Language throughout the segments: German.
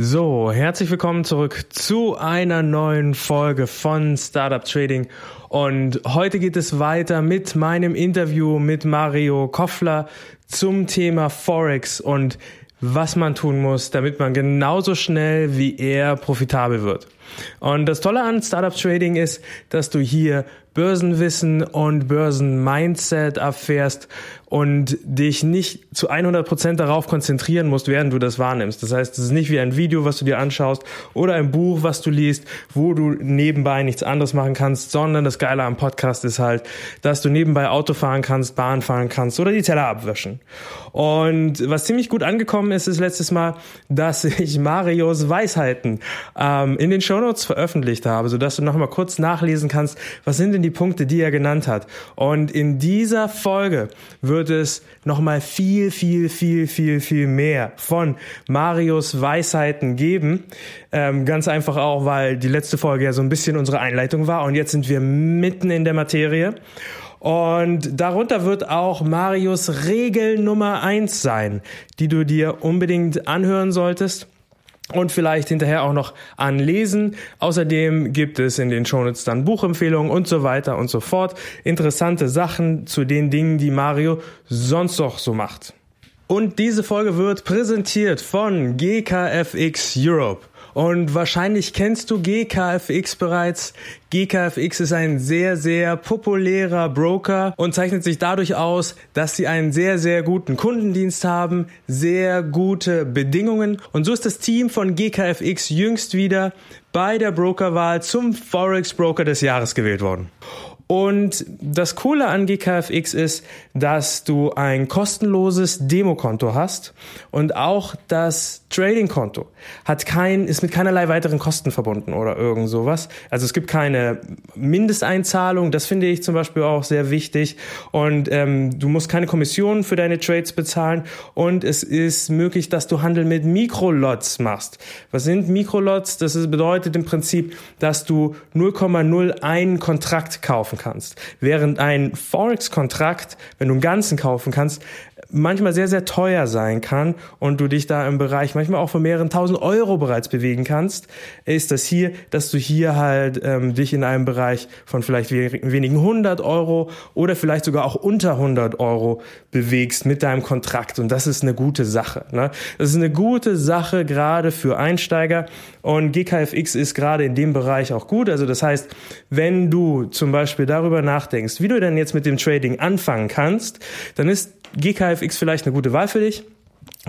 So, herzlich willkommen zurück zu einer neuen Folge von Startup Trading. Und heute geht es weiter mit meinem Interview mit Mario Koffler zum Thema Forex und was man tun muss, damit man genauso schnell wie er profitabel wird. Und das Tolle an Startup Trading ist, dass du hier Börsenwissen und Börsenmindset erfährst und dich nicht zu 100 Prozent darauf konzentrieren musst, während du das wahrnimmst. Das heißt, es ist nicht wie ein Video, was du dir anschaust oder ein Buch, was du liest, wo du nebenbei nichts anderes machen kannst, sondern das Geile am Podcast ist halt, dass du nebenbei Auto fahren kannst, Bahn fahren kannst oder die Teller abwischen. Und was ziemlich gut angekommen ist, ist letztes Mal, dass ich Marios Weisheiten ähm, in den Shownotes veröffentlicht habe, sodass du nochmal kurz nachlesen kannst, was sind denn die Punkte, die er genannt hat. Und in dieser Folge wird es nochmal viel, viel, viel, viel, viel mehr von Marios Weisheiten geben. Ähm, ganz einfach auch, weil die letzte Folge ja so ein bisschen unsere Einleitung war und jetzt sind wir mitten in der Materie. Und darunter wird auch Marius Regel Nummer eins sein, die du dir unbedingt anhören solltest und vielleicht hinterher auch noch anlesen. Außerdem gibt es in den Shownotes dann Buchempfehlungen und so weiter und so fort. Interessante Sachen zu den Dingen, die Mario sonst noch so macht. Und diese Folge wird präsentiert von GKFX Europe. Und wahrscheinlich kennst du GKFX bereits. GKFX ist ein sehr, sehr populärer Broker und zeichnet sich dadurch aus, dass sie einen sehr, sehr guten Kundendienst haben, sehr gute Bedingungen. Und so ist das Team von GKFX jüngst wieder bei der Brokerwahl zum Forex Broker des Jahres gewählt worden. Und das Coole an GKFX ist, dass du ein kostenloses Demokonto hast und auch das Trading-Konto hat kein, ist mit keinerlei weiteren Kosten verbunden oder irgend sowas. Also es gibt keine Mindesteinzahlung, das finde ich zum Beispiel auch sehr wichtig. Und ähm, du musst keine Kommissionen für deine Trades bezahlen und es ist möglich, dass du Handel mit Mikrolots machst. Was sind Mikrolots? Das bedeutet im Prinzip, dass du 0,01 Kontrakt kaufen kannst. Während ein Forex-Kontrakt, wenn du einen ganzen kaufen kannst, manchmal sehr, sehr teuer sein kann und du dich da im Bereich manchmal auch von mehreren tausend Euro bereits bewegen kannst, ist das hier, dass du hier halt ähm, dich in einem Bereich von vielleicht wenigen hundert Euro oder vielleicht sogar auch unter 100 Euro bewegst mit deinem Kontrakt und das ist eine gute Sache. Ne? Das ist eine gute Sache gerade für Einsteiger und GKFX ist gerade in dem Bereich auch gut. Also das heißt, wenn du zum Beispiel darüber nachdenkst, wie du denn jetzt mit dem Trading anfangen kannst, dann ist GKFX vielleicht eine gute Wahl für dich.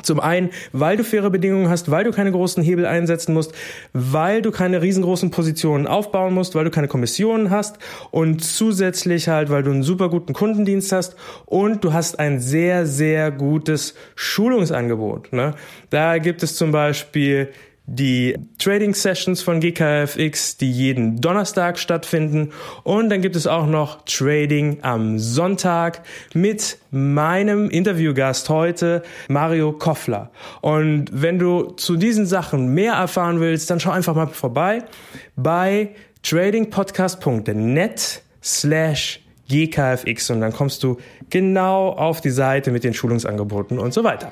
Zum einen, weil du faire Bedingungen hast, weil du keine großen Hebel einsetzen musst, weil du keine riesengroßen Positionen aufbauen musst, weil du keine Kommissionen hast und zusätzlich halt, weil du einen super guten Kundendienst hast und du hast ein sehr, sehr gutes Schulungsangebot. Ne? Da gibt es zum Beispiel die Trading Sessions von GKFX, die jeden Donnerstag stattfinden. Und dann gibt es auch noch Trading am Sonntag mit meinem Interviewgast heute, Mario Koffler. Und wenn du zu diesen Sachen mehr erfahren willst, dann schau einfach mal vorbei bei tradingpodcast.net slash GKFX und dann kommst du genau auf die Seite mit den Schulungsangeboten und so weiter.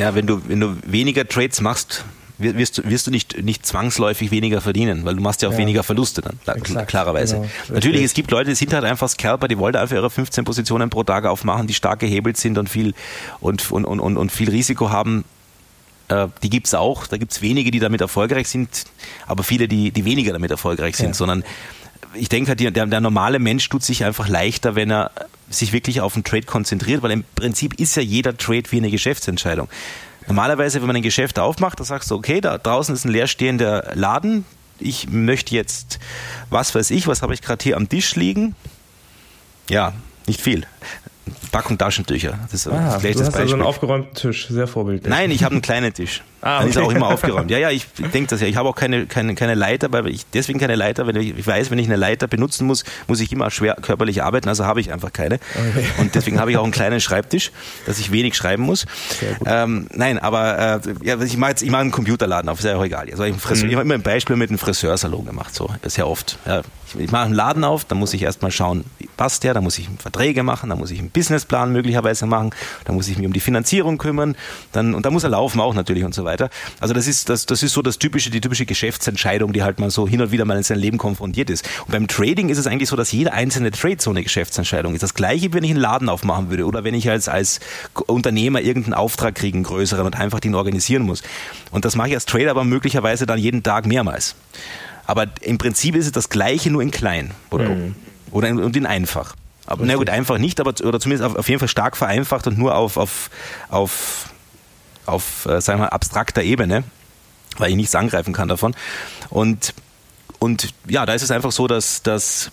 Ja, wenn du, wenn du weniger Trades machst, wirst du, wirst du nicht, nicht zwangsläufig weniger verdienen, weil du machst ja auch ja. weniger Verluste dann, Exakt, klarerweise. Genau. Natürlich, es gibt Leute, die sind halt einfach Scalper, die wollen einfach ihre 15 Positionen pro Tag aufmachen, die stark gehebelt sind und viel, und, und, und, und viel Risiko haben. Äh, die gibt es auch. Da gibt es wenige, die damit erfolgreich sind, aber viele, die, die weniger damit erfolgreich sind, ja. sondern ich denke, der, der normale Mensch tut sich einfach leichter, wenn er sich wirklich auf den Trade konzentriert, weil im Prinzip ist ja jeder Trade wie eine Geschäftsentscheidung. Normalerweise, wenn man ein Geschäft aufmacht, da sagst du, okay, da draußen ist ein leerstehender Laden. Ich möchte jetzt, was weiß ich, was habe ich gerade hier am Tisch liegen? Ja, nicht viel. Packung Taschentücher. Das ist ah, das du hast also einen aufgeräumten Tisch, sehr vorbildlich. Nein, ich habe einen kleinen Tisch. Ah, okay. Dann ist auch immer aufgeräumt. Ja, ja, ich denke das ja. Ich habe auch keine, keine, keine Leiter, weil ich deswegen keine Leiter, weil ich, ich weiß, wenn ich eine Leiter benutzen muss, muss ich immer schwer körperlich arbeiten, also habe ich einfach keine. Okay. Und deswegen habe ich auch einen kleinen Schreibtisch, dass ich wenig schreiben muss. Ähm, nein, aber äh, ja, ich mache jetzt, ich mache einen Computerladen auf, ist ja auch egal. Also ich, Friseur, mhm. ich habe immer ein Beispiel mit einem Friseursalon gemacht, so sehr oft. Ja, ich, ich mache einen Laden auf, dann muss ich erstmal schauen, wie passt der, dann muss ich Verträge machen, dann muss ich einen Businessplan möglicherweise machen, dann muss ich mich um die Finanzierung kümmern, dann und dann muss er laufen auch natürlich und so weiter weiter. Also das ist, das, das ist so das typische, die typische Geschäftsentscheidung, die halt mal so hin und wieder mal in sein Leben konfrontiert ist. Und beim Trading ist es eigentlich so, dass jeder einzelne Trade so eine Geschäftsentscheidung ist. Das gleiche, wenn ich einen Laden aufmachen würde oder wenn ich als, als Unternehmer irgendeinen Auftrag kriege, einen größeren und einfach den organisieren muss. Und das mache ich als Trader aber möglicherweise dann jeden Tag mehrmals. Aber im Prinzip ist es das Gleiche, nur in klein oder, mhm. oder in, und in einfach. Aber na gut, einfach nicht, aber oder zumindest auf, auf, jeden Fall stark vereinfacht und nur auf, auf, auf auf, äh, sagen wir, abstrakter Ebene, weil ich nichts angreifen kann davon. Und, und ja, da ist es einfach so, dass, dass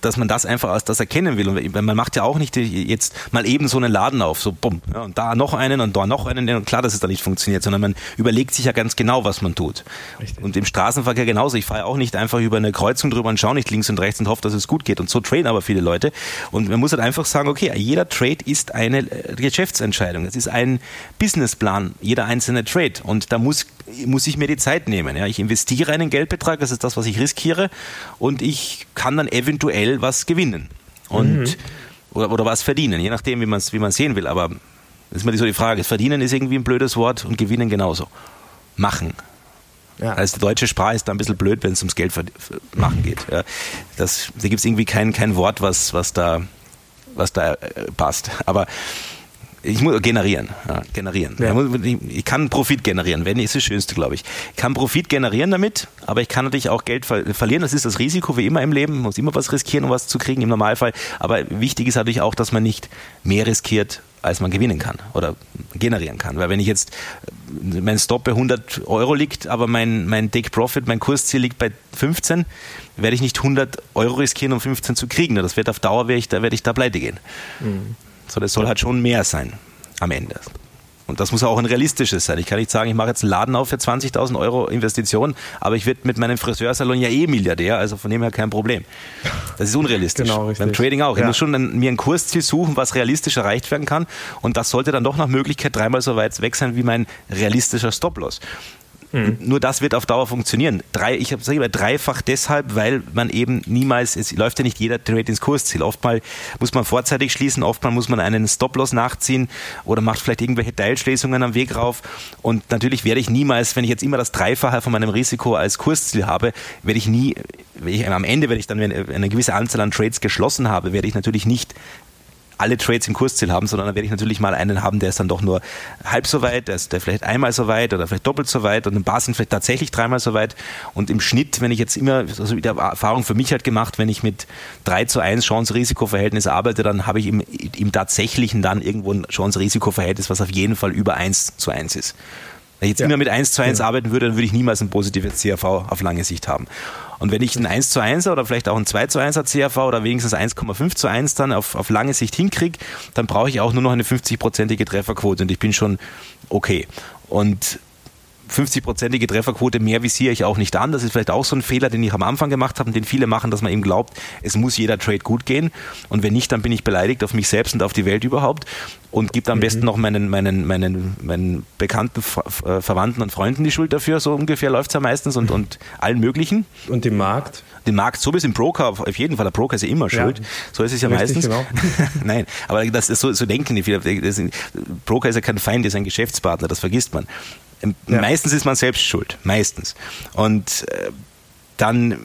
dass man das einfach als das erkennen will. Und man macht ja auch nicht jetzt mal eben so einen Laden auf, so bumm, ja, und da noch einen und da noch einen. Und klar, dass es da nicht funktioniert, sondern man überlegt sich ja ganz genau, was man tut. Richtig. Und im Straßenverkehr genauso. Ich fahre auch nicht einfach über eine Kreuzung drüber und schaue nicht links und rechts und hoffe, dass es gut geht. Und so traden aber viele Leute. Und man muss halt einfach sagen, okay, jeder Trade ist eine äh, Geschäftsentscheidung. Es ist ein Businessplan, jeder einzelne Trade. Und da muss, muss ich mir die Zeit nehmen. Ja, ich investiere einen Geldbetrag, das ist das, was ich riskiere. Und ich kann dann eventuell was gewinnen und mhm. oder, oder was verdienen, je nachdem, wie man es wie sehen will. Aber das ist immer so die Frage. Verdienen ist irgendwie ein blödes Wort und gewinnen genauso. Machen. Ja. Also die deutsche Sprache ist da ein bisschen blöd, wenn es ums Geld machen geht. Ja. Das, da gibt es irgendwie kein, kein Wort, was, was da, was da äh, passt. Aber ich muss generieren, ja, generieren. Ja. Ich kann Profit generieren, wenn ist das Schönste, glaube ich. Ich kann Profit generieren damit, aber ich kann natürlich auch Geld ver verlieren. Das ist das Risiko wie immer im Leben. Man muss immer was riskieren, um was zu kriegen im Normalfall. Aber wichtig ist natürlich auch, dass man nicht mehr riskiert, als man gewinnen kann oder generieren kann. Weil wenn ich jetzt mein Stop bei 100 Euro liegt, aber mein, mein Take Profit, mein Kursziel liegt bei 15, werde ich nicht 100 Euro riskieren, um 15 zu kriegen. Das wird auf Dauer, werde ich da, werde ich da pleite gehen. Mhm sondern es soll halt schon mehr sein am Ende. Und das muss auch ein realistisches sein. Ich kann nicht sagen, ich mache jetzt einen Laden auf für 20.000 Euro Investition, aber ich werde mit meinem Friseursalon ja eh Milliardär, also von dem her kein Problem. Das ist unrealistisch. Genau, richtig. Beim Trading auch. Ich muss schon ein, mir ein Kursziel suchen, was realistisch erreicht werden kann. Und das sollte dann doch nach Möglichkeit dreimal so weit weg sein wie mein realistischer Stop-Loss. Mhm. Nur das wird auf Dauer funktionieren. Drei, ich sage immer dreifach deshalb, weil man eben niemals, es läuft ja nicht jeder Trade ins Kursziel. Oftmal muss man vorzeitig schließen, oftmal muss man einen Stop-Loss nachziehen oder macht vielleicht irgendwelche Teilschließungen am Weg rauf. Und natürlich werde ich niemals, wenn ich jetzt immer das Dreifache von meinem Risiko als Kursziel habe, werde ich nie, ich, am Ende, wenn ich dann eine gewisse Anzahl an Trades geschlossen habe, werde ich natürlich nicht alle Trades im Kursziel haben, sondern dann werde ich natürlich mal einen haben, der ist dann doch nur halb so weit, der ist der vielleicht einmal so weit oder vielleicht doppelt so weit und ein paar sind vielleicht tatsächlich dreimal so weit. Und im Schnitt, wenn ich jetzt immer, also die Erfahrung für mich halt gemacht, wenn ich mit 3 zu 1 Chance-Risiko-Verhältnis arbeite, dann habe ich im, im tatsächlichen dann irgendwo ein Chance-Risiko-Verhältnis, was auf jeden Fall über 1 zu 1 ist. Wenn ich jetzt ja. immer mit 1 zu 1 ja. arbeiten würde, dann würde ich niemals ein positives CRV auf lange Sicht haben. Und wenn ich ein 1 zu 1 oder vielleicht auch ein 2 zu 1 CRV oder wenigstens 1,5 zu 1 dann auf, auf lange Sicht hinkriege, dann brauche ich auch nur noch eine 50-prozentige Trefferquote und ich bin schon okay. Und 50-prozentige Trefferquote mehr visiere ich auch nicht an. Das ist vielleicht auch so ein Fehler, den ich am Anfang gemacht habe und den viele machen, dass man eben glaubt, es muss jeder Trade gut gehen. Und wenn nicht, dann bin ich beleidigt auf mich selbst und auf die Welt überhaupt und gibt am mhm. besten noch meinen, meinen, meinen, meinen bekannten äh, Verwandten und Freunden die Schuld dafür. So ungefähr läuft es ja meistens und, und allen möglichen. Und dem Markt? Den Markt, so wie es im Broker, auf jeden Fall, der Broker ist ja immer schuld. Ja, so ist es ja meistens. Genau. Nein, aber das ist so, so denken die viele. Broker ist ja kein Feind, ist ein Geschäftspartner, das vergisst man. Ähm, ja. Meistens ist man selbst schuld, meistens. Und äh, dann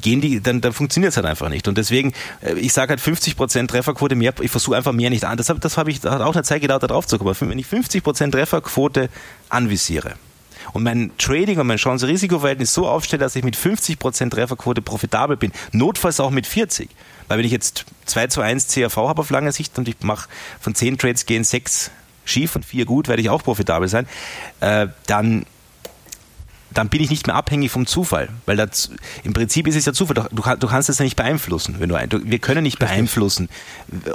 gehen die, dann, dann funktioniert es halt einfach nicht. Und deswegen, äh, ich sage halt 50% Trefferquote mehr, ich versuche einfach mehr nicht an. Das, das habe ich das hat auch eine Zeit gedauert, da drauf zu kommen. Wenn ich 50% Trefferquote anvisiere und mein Trading und mein Chance-Risiko-Verhältnis so aufstelle, dass ich mit 50% Trefferquote profitabel bin, notfalls auch mit 40. Weil wenn ich jetzt 2 zu 1 CRV habe auf lange Sicht und ich mache von 10 Trades gehen 6 schief und 4 gut, werde ich auch profitabel sein, äh, dann dann bin ich nicht mehr abhängig vom Zufall. Weil das, im Prinzip ist es ja Zufall. Du, du kannst es ja nicht beeinflussen. Wenn du, ein, wir können nicht beeinflussen,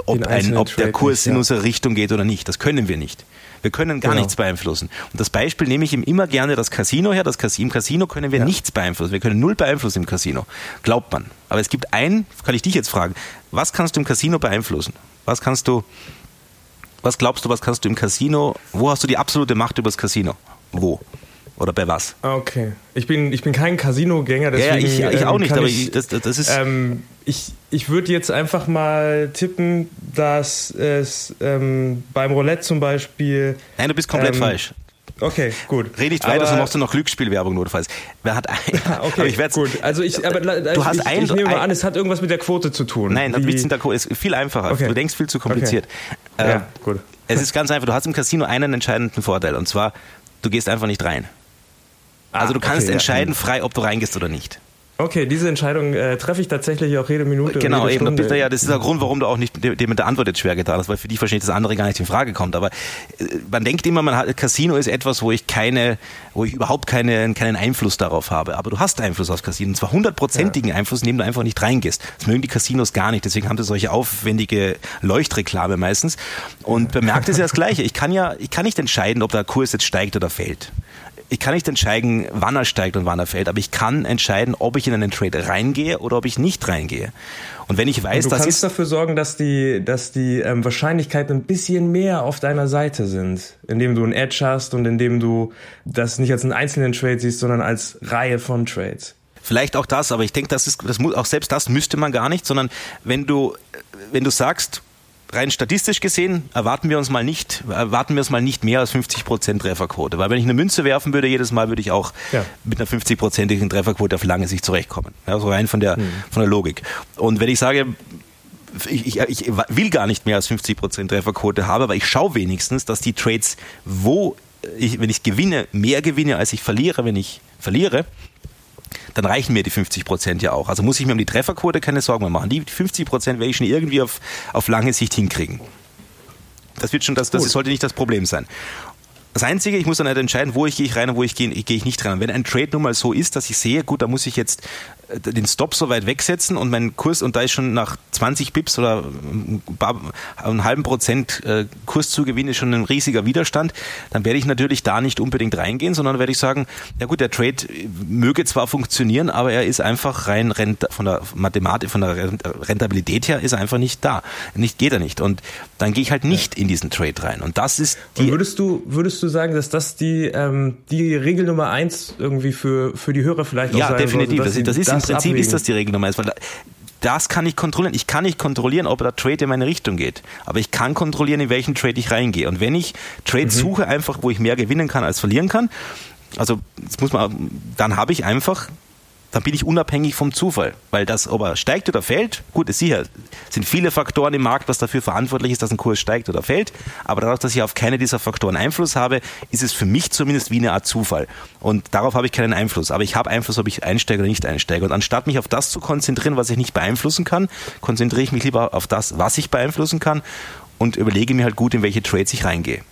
ob, ein, ob der Kurs nicht, ja. in unsere Richtung geht oder nicht. Das können wir nicht. Wir können gar genau. nichts beeinflussen. Und das Beispiel nehme ich ihm immer gerne das Casino her. Das Casino, Im Casino können wir ja. nichts beeinflussen. Wir können null beeinflussen im Casino. Glaubt man. Aber es gibt ein, kann ich dich jetzt fragen, was kannst du im Casino beeinflussen? Was kannst du, was glaubst du, was kannst du im Casino, wo hast du die absolute Macht über das Casino? Wo? Oder bei was? Okay. Ich bin, ich bin kein Casino-Gänger, deswegen. Ja, ich, ich auch nicht, aber ich, das, das ist. Ähm, ich ich würde jetzt einfach mal tippen, dass es ähm, beim Roulette zum Beispiel. Nein, du bist komplett ähm, falsch. Okay, gut. Red nicht weiter, sonst machst du noch Glücksspielwerbung notfalls. Wer hat ein, okay, ich gut. Also ich, aber, also du hast ich, ein, ich nehme mal an, es hat irgendwas mit der Quote zu tun. Nein, der Quote ist viel einfacher. Okay. Du denkst viel zu kompliziert. Okay. Äh, ja, gut. Es ist ganz einfach. Du hast im Casino einen entscheidenden Vorteil und zwar, du gehst einfach nicht rein. Also du ah, kannst okay, entscheiden ja. frei, ob du reingehst oder nicht. Okay, diese Entscheidung äh, treffe ich tatsächlich auch jede Minute. Genau, jede eben. Da, ja, das ist der Grund, warum du auch nicht dem mit der Antwort jetzt schwer getan hast, weil für dich wahrscheinlich das andere gar nicht in Frage kommt. Aber äh, man denkt immer, man hat, Casino ist etwas, wo ich keine, wo ich überhaupt keine, keinen Einfluss darauf habe. Aber du hast Einfluss aufs Casino. Und zwar hundertprozentigen ja. Einfluss, indem du einfach nicht reingehst. Das mögen die Casinos gar nicht. Deswegen haben sie solche aufwendige Leuchtreklame meistens. Und bemerkt ist ja das Gleiche. Ich kann ja, ich kann nicht entscheiden, ob der Kurs jetzt steigt oder fällt ich kann nicht entscheiden, wann er steigt und wann er fällt, aber ich kann entscheiden, ob ich in einen Trade reingehe oder ob ich nicht reingehe. Und wenn ich weiß, dass du kannst dafür sorgen, dass die, dass die ähm, Wahrscheinlichkeiten ein bisschen mehr auf deiner Seite sind, indem du ein Edge hast und indem du das nicht als einen einzelnen Trade siehst, sondern als Reihe von Trades. Vielleicht auch das, aber ich denke, das ist, das muss, auch selbst das müsste man gar nicht, sondern wenn du, wenn du sagst, rein statistisch gesehen erwarten wir uns mal nicht, erwarten wir uns mal nicht mehr als 50 Prozent Trefferquote. Weil wenn ich eine Münze werfen würde, jedes Mal würde ich auch ja. mit einer 50-prozentigen Trefferquote auf lange Sicht zurechtkommen. Also rein von der, mhm. von der Logik. Und wenn ich sage, ich, ich, ich will gar nicht mehr als 50 Prozent Trefferquote haben, aber ich schaue wenigstens, dass die Trades, wo ich, wenn ich gewinne, mehr gewinne, als ich verliere, wenn ich verliere, dann reichen mir die 50 Prozent ja auch. Also muss ich mir um die Trefferquote keine Sorgen mehr machen. Die 50 Prozent werde ich schon irgendwie auf, auf lange Sicht hinkriegen. Das wird schon, das, das sollte nicht das Problem sein. Das Einzige, ich muss dann halt entscheiden, wo ich gehe ich rein und wo ich gehe, gehe ich nicht rein. Und wenn ein Trade nun mal so ist, dass ich sehe, gut, da muss ich jetzt den Stop so weit wegsetzen und mein Kurs, und da ist schon nach 20 Pips oder einen halben Prozent äh, Kurszugewinn ist schon ein riesiger Widerstand, dann werde ich natürlich da nicht unbedingt reingehen, sondern werde ich sagen, ja gut, der Trade möge zwar funktionieren, aber er ist einfach rein von der Mathematik, von der Rentabilität her ist er einfach nicht da. Nicht, geht er nicht. Und dann gehe ich halt nicht in diesen Trade rein. Und das ist die. Und würdest du, würdest du sagen, dass das die, ähm, die Regel Nummer eins irgendwie für, für die Hörer vielleicht ja, auch sein definitiv. Sollte, das, das ist das Prinzip abwägen. ist das die Regel Nummer eins, weil das kann ich kontrollieren. Ich kann nicht kontrollieren, ob der Trade in meine Richtung geht. Aber ich kann kontrollieren, in welchen Trade ich reingehe. Und wenn ich Trade mhm. suche, einfach, wo ich mehr gewinnen kann als verlieren kann, also das muss man, dann habe ich einfach dann bin ich unabhängig vom Zufall. Weil das, ob er steigt oder fällt, gut, ist sicher, sind viele Faktoren im Markt, was dafür verantwortlich ist, dass ein Kurs steigt oder fällt. Aber dadurch, dass ich auf keine dieser Faktoren Einfluss habe, ist es für mich zumindest wie eine Art Zufall. Und darauf habe ich keinen Einfluss. Aber ich habe Einfluss, ob ich einsteige oder nicht einsteige. Und anstatt mich auf das zu konzentrieren, was ich nicht beeinflussen kann, konzentriere ich mich lieber auf das, was ich beeinflussen kann und überlege mir halt gut, in welche Trades ich reingehe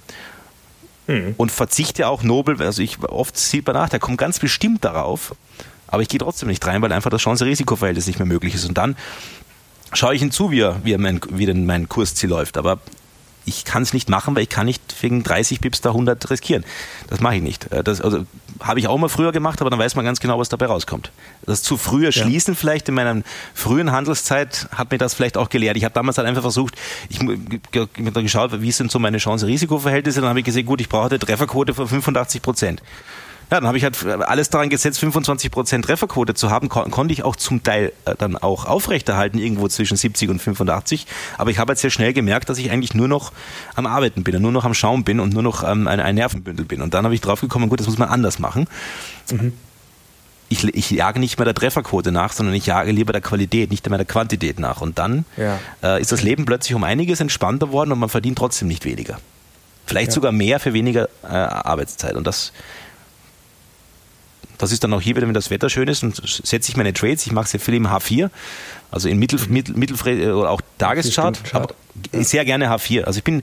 hm. und verzichte auch nobel, also ich oft sieht man nach, der kommt ganz bestimmt darauf, aber ich gehe trotzdem nicht rein, weil einfach das Chance-Risiko-Verhältnis nicht mehr möglich ist. Und dann schaue ich hinzu, wie, er, wie, er mein, wie denn mein Kursziel läuft. Aber ich kann es nicht machen, weil ich kann nicht wegen 30 Pips da 100 riskieren. Das mache ich nicht. Äh, das also, habe ich auch mal früher gemacht, aber dann weiß man ganz genau, was dabei rauskommt. Das zu früher Schließen ja. vielleicht in meiner frühen Handelszeit hat mir das vielleicht auch gelehrt. Ich habe damals halt einfach versucht, ich habe geschaut, wie sind so meine Chance-Risiko-Verhältnisse, dann habe ich gesehen, gut, ich brauche eine Trefferquote von 85 Prozent Ja, dann habe ich halt alles daran gesetzt, 25% Trefferquote zu haben, Kon konnte ich auch zum Teil äh, dann auch aufrechterhalten, irgendwo zwischen 70 und 85. Aber ich habe jetzt sehr schnell gemerkt, dass ich eigentlich nur noch am Arbeiten bin und nur noch am Schauen bin und nur noch ähm, ein, ein Nervenbündel bin. Und dann habe ich drauf gekommen, gut, das muss man anders machen. Mhm. Ich, ich, jage nicht mehr der Trefferquote nach, sondern ich jage lieber der Qualität, nicht mehr der Quantität nach. Und dann ja. äh, ist das Leben plötzlich um einiges entspannter worden und man verdient trotzdem nicht weniger. Vielleicht ja. sogar mehr für weniger äh, Arbeitszeit. Und das, das ist dann auch hier wieder, wenn das Wetter schön ist, und setze ich meine Trades. Ich mache sehr viel im H4, also in Mittel, mhm. Mittel, Mittel oder auch Tageschart, aber sehr gerne H4. Also ich bin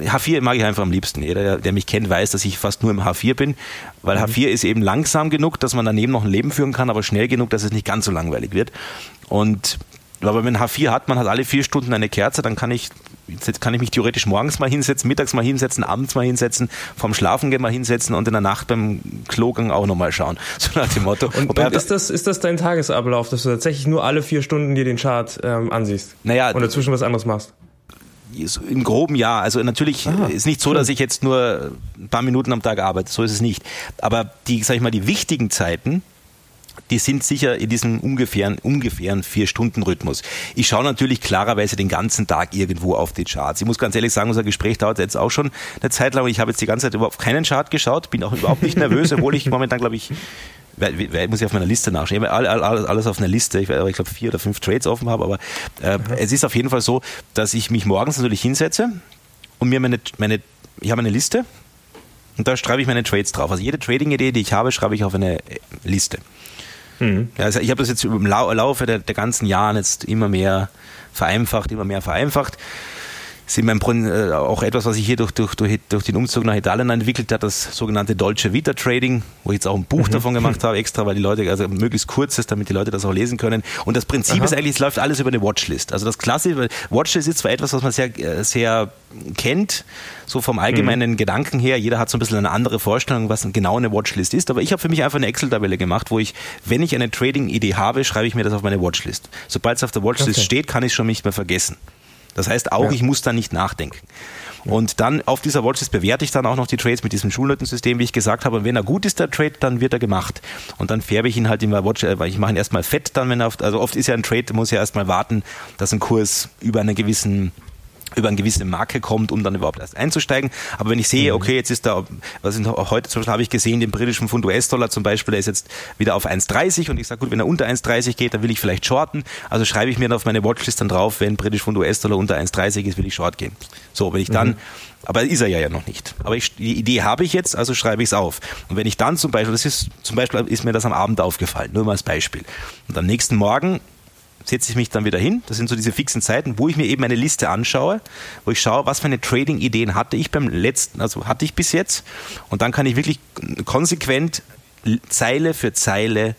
H4 mag ich einfach am liebsten. Jeder, der mich kennt, weiß, dass ich fast nur im H4 bin, weil mhm. H4 ist eben langsam genug, dass man daneben noch ein Leben führen kann, aber schnell genug, dass es nicht ganz so langweilig wird. Und aber wenn H4 hat, man hat alle vier Stunden eine Kerze, dann kann ich, jetzt kann ich mich theoretisch morgens mal hinsetzen, mittags mal hinsetzen, abends mal hinsetzen, vorm Schlafengehen mal hinsetzen und in der Nacht beim Klogang auch nochmal schauen. So nach dem Motto. Und, und ist, das, ist das dein Tagesablauf, dass du tatsächlich nur alle vier Stunden dir den Chart ähm, ansiehst? Naja. Und dazwischen was anderes machst? Im groben ja. Also natürlich Aha, ist nicht so, dass ich jetzt nur ein paar Minuten am Tag arbeite. So ist es nicht. Aber die, sag ich mal, die wichtigen Zeiten, die sind sicher in diesem ungefähren, ungefähren Vier-Stunden-Rhythmus. Ich schaue natürlich klarerweise den ganzen Tag irgendwo auf die Charts. Ich muss ganz ehrlich sagen, unser Gespräch dauert jetzt auch schon eine Zeit lang. Ich habe jetzt die ganze Zeit überhaupt keinen Chart geschaut, bin auch überhaupt nicht nervös, obwohl ich momentan, glaube ich, muss ich auf meiner Liste nachschauen. Ich habe alles, auf einer Liste. Ich, ich glaube, vier oder fünf Trades offen habe, aber äh, mhm. es ist auf jeden Fall so, dass ich mich morgens natürlich hinsetze und mir meine, meine ich habe eine Liste und da schreibe ich meine Trades drauf. Also jede Trading-Idee, die ich habe, schreibe ich auf eine Liste. Mhm. Also ich habe das jetzt im Laufe der, der ganzen Jahre jetzt immer mehr vereinfacht, immer mehr vereinfacht ist in meinem Brunnen äh, auch etwas, was sich hier durch, durch, durch, durch den Umzug nach Italien entwickelt hat, das sogenannte Dolce Vita Trading, wo ich jetzt auch ein Buch mhm. davon gemacht habe, extra, weil die Leute, also möglichst kurz ist, damit die Leute das auch lesen können. Und das Prinzip Aha. ist eigentlich, es läuft alles über eine Watchlist. Also das klassische, Watchlist ist zwar etwas, was man sehr, äh, sehr kennt, so vom allgemeinen mhm. Gedanken her. Jeder hat so ein bisschen eine andere Vorstellung, was genau eine Watchlist ist. Aber ich habe für mich einfach eine Excel-Tabelle gemacht, wo ich, wenn ich eine Trading-Idee habe, schreibe ich mir das auf meine Watchlist. Sobald es auf der Watchlist okay. steht, kann ich es schon nicht mehr vergessen. Das heißt auch, ja. ich muss da nicht nachdenken. Und dann auf dieser Watchlist bewerte ich dann auch noch die Trades mit diesem Schulnotensystem, wie ich gesagt habe. Und wenn er gut ist, der Trade, dann wird er gemacht. Und dann färbe ich ihn halt in der Watch, äh, weil ich mache ihn erstmal fett dann, wenn er auf, also oft ist ja ein Trade, muss ja erstmal warten, dass ein Kurs über einen gewissen über eine gewisse Marke kommt, um dann überhaupt erst einzusteigen. Aber wenn ich sehe, mhm. okay, jetzt ist da, was ist, heute zum Beispiel habe ich gesehen, den britischen Pfund US-Dollar zum Beispiel, der ist jetzt wieder auf 1,30 und ich sage, gut, wenn er unter 1,30 geht, dann will ich vielleicht shorten. Also schreibe ich mir dann auf meine Watchlist dann drauf, wenn britisch Pfund US-Dollar unter 1,30 ist, will ich short gehen. So, wenn ich dann, mhm. aber ist er ja, ja noch nicht. Aber ich, die Idee habe ich jetzt, also schreibe ich es auf. Und wenn ich dann zum Beispiel, das ist, zum Beispiel ist mir das am Abend aufgefallen, nur mal als Beispiel. Und am nächsten Morgen setze ich mich dann wieder hin. Das sind so diese fixen Zeiten, wo ich mir eben eine Liste anschaue, wo ich schaue, was für eine Trading-Ideen hatte ich beim letzten, also hatte ich bis jetzt. Und dann kann ich wirklich konsequent Zeile für Zeile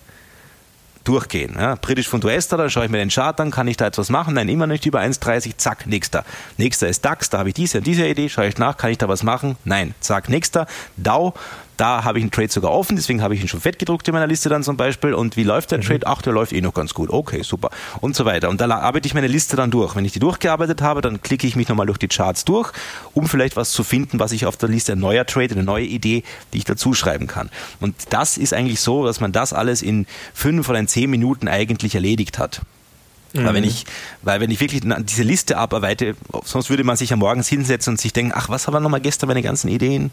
durchgehen. Ja, Britisch von US-Dollar, schaue ich mir den Chart an, kann ich da etwas machen? Nein, immer nicht über 1,30, zack, nächster. Nächster ist DAX, da habe ich diese und diese Idee, schaue ich nach, kann ich da was machen? Nein, zack, nächster. DAO, da habe ich einen Trade sogar offen, deswegen habe ich ihn schon fett gedruckt in meiner Liste dann zum Beispiel. Und wie läuft der mhm. Trade? Ach, der läuft eh noch ganz gut. Okay, super. Und so weiter. Und da arbeite ich meine Liste dann durch. Wenn ich die durchgearbeitet habe, dann klicke ich mich nochmal durch die Charts durch, um vielleicht was zu finden, was ich auf der Liste, ein neuer Trade, eine neue Idee, die ich dazu schreiben kann. Und das ist eigentlich so, dass man das alles in fünf oder in zehn Minuten eigentlich erledigt hat. Mhm. Weil wenn ich, weil wenn ich wirklich diese Liste abarbeite, sonst würde man sich ja morgens hinsetzen und sich denken, ach, was haben wir nochmal gestern meine ganzen Ideen?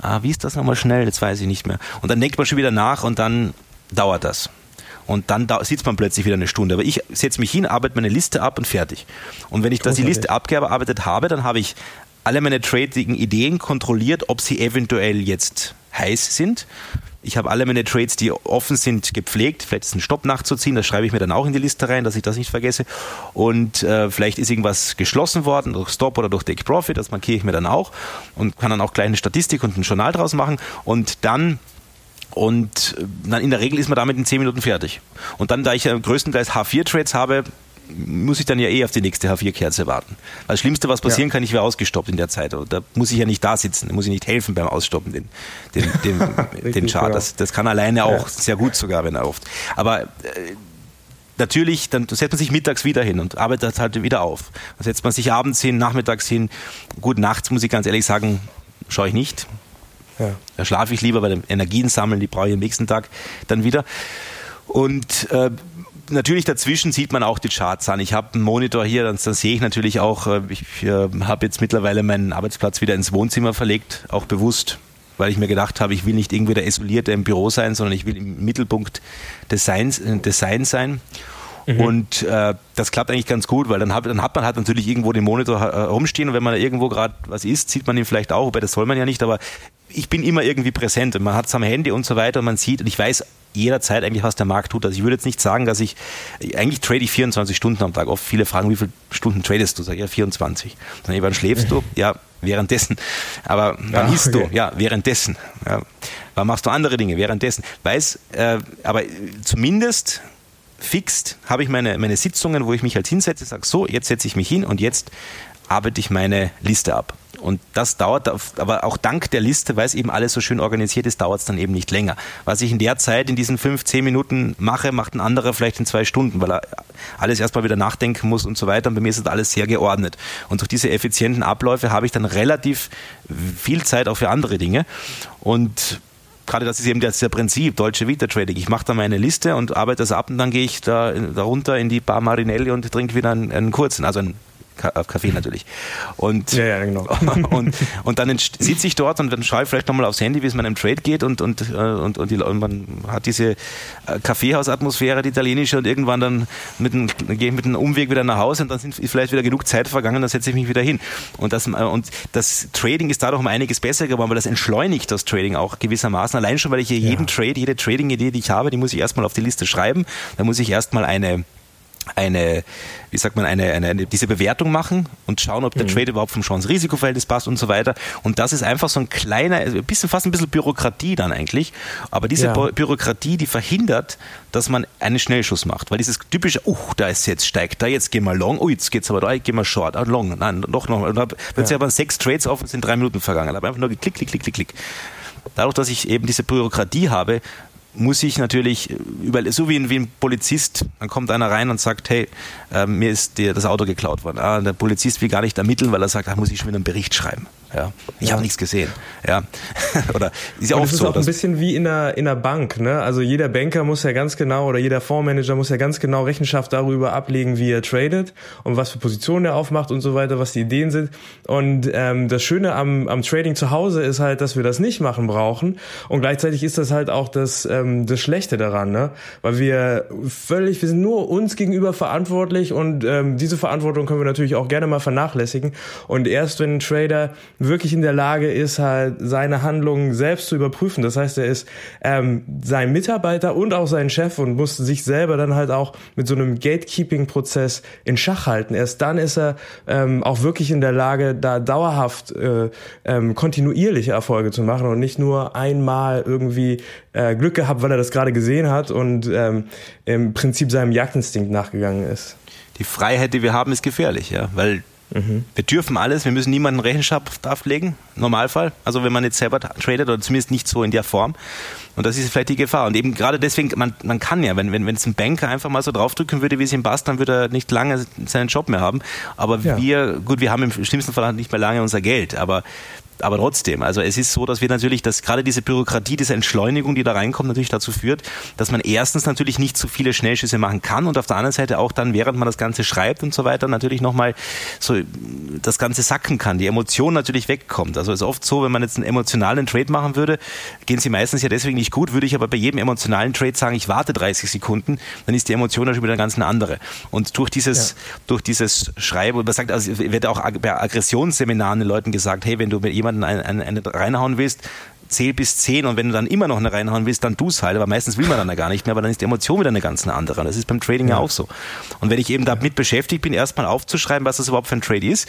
Ah, wie ist das nochmal schnell? Jetzt weiß ich nicht mehr. Und dann denkt man schon wieder nach und dann dauert das. Und dann da sitzt man plötzlich wieder eine Stunde. Aber ich setze mich hin, arbeite meine Liste ab und fertig. Und wenn ich das die Liste abgearbeitet habe, dann habe ich alle meine trading Ideen kontrolliert, ob sie eventuell jetzt heiß sind ich habe alle meine Trades, die offen sind, gepflegt. Vielleicht ist ein Stopp nachzuziehen, das schreibe ich mir dann auch in die Liste rein, dass ich das nicht vergesse. Und äh, vielleicht ist irgendwas geschlossen worden durch Stop oder durch Take Profit, das markiere ich mir dann auch und kann dann auch kleine Statistik und ein Journal draus machen. Und dann und äh, dann in der Regel ist man damit in 10 Minuten fertig. Und dann, da ich größtenteils H4-Trades habe, muss ich dann ja eh auf die nächste H4-Kerze warten. Das Schlimmste, was passieren ja. kann, ich wäre ausgestoppt in der Zeit. Da muss ich ja nicht da sitzen, da muss ich nicht helfen beim Ausstoppen, den, den, den, den Chart. Das, das kann alleine auch ja. sehr gut sogar, wenn er oft. Aber äh, natürlich, dann setzt man sich mittags wieder hin und arbeitet halt wieder auf. Dann setzt man sich abends hin, nachmittags hin. Gut, nachts muss ich ganz ehrlich sagen, schaue ich nicht Ja. Da schlafe ich lieber, weil Energien sammeln, die brauche ich am nächsten Tag dann wieder. Und äh, natürlich dazwischen sieht man auch die Charts an. Ich habe einen Monitor hier, dann, dann sehe ich natürlich auch, äh, ich äh, habe jetzt mittlerweile meinen Arbeitsplatz wieder ins Wohnzimmer verlegt, auch bewusst, weil ich mir gedacht habe, ich will nicht irgendwie der Isolierte im Büro sein, sondern ich will im Mittelpunkt des Seins, äh, des Seins sein. Mhm. Und äh, das klappt eigentlich ganz gut, weil dann, hab, dann hat man halt natürlich irgendwo den Monitor äh, rumstehen und wenn man da irgendwo gerade was isst, sieht man ihn vielleicht auch, wobei das soll man ja nicht, aber ich bin immer irgendwie präsent und man hat es am Handy und so weiter und man sieht und ich weiß jederzeit eigentlich, was der Markt tut. Also ich würde jetzt nicht sagen, dass ich, eigentlich trade ich 24 Stunden am Tag. Oft viele fragen, wie viele Stunden tradest du? Sag ich, ja, 24. Dann, wann schläfst du? Ja, währenddessen. Aber wann ja, isst okay. du? Ja, währenddessen. Ja. Wann machst du andere Dinge? Währenddessen. Weiß, äh, aber zumindest fixt habe ich meine, meine Sitzungen, wo ich mich halt hinsetze, sage so, jetzt setze ich mich hin und jetzt arbeite ich meine Liste ab. Und das dauert, aber auch dank der Liste, weil es eben alles so schön organisiert ist, dauert es dann eben nicht länger. Was ich in der Zeit, in diesen fünf, zehn Minuten mache, macht ein anderer vielleicht in zwei Stunden, weil er alles erstmal wieder nachdenken muss und so weiter. Und bei mir ist das alles sehr geordnet. Und durch diese effizienten Abläufe habe ich dann relativ viel Zeit auch für andere Dinge. Und gerade das ist eben das Prinzip, deutsche Vita Trading. Ich mache da meine Liste und arbeite das ab und dann gehe ich da, da runter in die Bar Marinelli und trinke wieder einen, einen kurzen, also einen Kaffee natürlich. Und, ja, ja, genau. und, und dann sitze ich dort und dann schaue ich vielleicht nochmal aufs Handy, wie es meinem Trade geht und, und, äh, und, und, die, und man hat diese äh, Kaffeehausatmosphäre, die italienische und irgendwann dann mit einem, gehe ich mit einem Umweg wieder nach Hause und dann sind vielleicht wieder genug Zeit vergangen, dann setze ich mich wieder hin. Und das, äh, und das Trading ist dadurch um einiges besser geworden, weil das entschleunigt das Trading auch gewissermaßen. Allein schon, weil ich hier jeden ja. Trade, jede Trading-Idee, die ich habe, die muss ich erstmal auf die Liste schreiben. Da muss ich erstmal eine eine, wie sagt man, eine, eine, eine, diese Bewertung machen und schauen, ob der mhm. Trade überhaupt vom Chance-Risiko-Verhältnis passt und so weiter. Und das ist einfach so ein kleiner, ein bisschen, fast ein bisschen Bürokratie dann eigentlich. Aber diese ja. Bürokratie, die verhindert, dass man einen Schnellschuss macht. Weil dieses typische, uh, da ist jetzt, steigt da, jetzt gehen wir long, oh, jetzt geht's aber da, ich geh mal short, ah, long, nein, doch noch. Und dann wird ja. aber sechs Trades offen, sind drei Minuten vergangen. Aber einfach nur geklickt, klick, klick, klick, klick. Dadurch, dass ich eben diese Bürokratie habe, muss ich natürlich, über, so wie ein, wie ein Polizist, dann kommt einer rein und sagt, hey, äh, mir ist dir das Auto geklaut worden. Ah, der Polizist will gar nicht ermitteln, weil er sagt, da muss ich schon wieder einen Bericht schreiben. Ja, ich ja. habe nichts gesehen. Ja, oder ist ja oft so. Das ist auch ein bisschen wie in einer, in einer Bank. Ne? Also jeder Banker muss ja ganz genau oder jeder Fondsmanager muss ja ganz genau Rechenschaft darüber ablegen, wie er tradet und was für Positionen er aufmacht und so weiter, was die Ideen sind. Und ähm, das Schöne am, am Trading zu Hause ist halt, dass wir das nicht machen brauchen. Und gleichzeitig ist das halt auch das, ähm, das Schlechte daran, ne? Weil wir völlig, wir sind nur uns gegenüber verantwortlich und ähm, diese Verantwortung können wir natürlich auch gerne mal vernachlässigen. Und erst wenn ein Trader wirklich in der Lage ist, halt seine Handlungen selbst zu überprüfen. Das heißt, er ist ähm, sein Mitarbeiter und auch sein Chef und muss sich selber dann halt auch mit so einem Gatekeeping-Prozess in Schach halten. Erst dann ist er ähm, auch wirklich in der Lage, da dauerhaft äh, ähm, kontinuierliche Erfolge zu machen und nicht nur einmal irgendwie äh, Glück gehabt, weil er das gerade gesehen hat und ähm, im Prinzip seinem Jagdinstinkt nachgegangen ist. Die Freiheit, die wir haben, ist gefährlich, ja, weil Mhm. Wir dürfen alles, wir müssen niemanden Rechenschaft ablegen, Normalfall. Also wenn man jetzt selber tradet oder zumindest nicht so in der Form. Und das ist vielleicht die Gefahr. Und eben gerade deswegen, man, man kann ja, wenn, wenn, wenn es ein Banker einfach mal so draufdrücken würde, wie es ihm passt, dann würde er nicht lange seinen Job mehr haben. Aber ja. wir, gut, wir haben im schlimmsten Fall nicht mehr lange unser Geld. Aber aber trotzdem, also es ist so, dass wir natürlich, dass gerade diese Bürokratie, diese Entschleunigung, die da reinkommt, natürlich dazu führt, dass man erstens natürlich nicht zu viele Schnellschüsse machen kann und auf der anderen Seite auch dann, während man das Ganze schreibt und so weiter, natürlich nochmal so das Ganze sacken kann, die Emotion natürlich wegkommt. Also es ist oft so, wenn man jetzt einen emotionalen Trade machen würde, gehen sie meistens ja deswegen nicht gut, würde ich aber bei jedem emotionalen Trade sagen, ich warte 30 Sekunden, dann ist die Emotion schon wieder eine ganz andere. Und durch dieses, ja. durch dieses Schreiben, und man sagt, also wird auch bei Aggressionsseminaren den Leuten gesagt, hey, wenn du mit jemandem jemanden eine, eine, eine reinhauen willst, zähl bis zehn und wenn du dann immer noch eine reinhauen willst, dann tu es halt. Aber meistens will man dann ja gar nicht mehr, aber dann ist die Emotion wieder eine ganz andere. Das ist beim Trading ja, ja auch so. Und wenn ich eben damit beschäftigt bin, erstmal aufzuschreiben, was das überhaupt für ein Trade ist,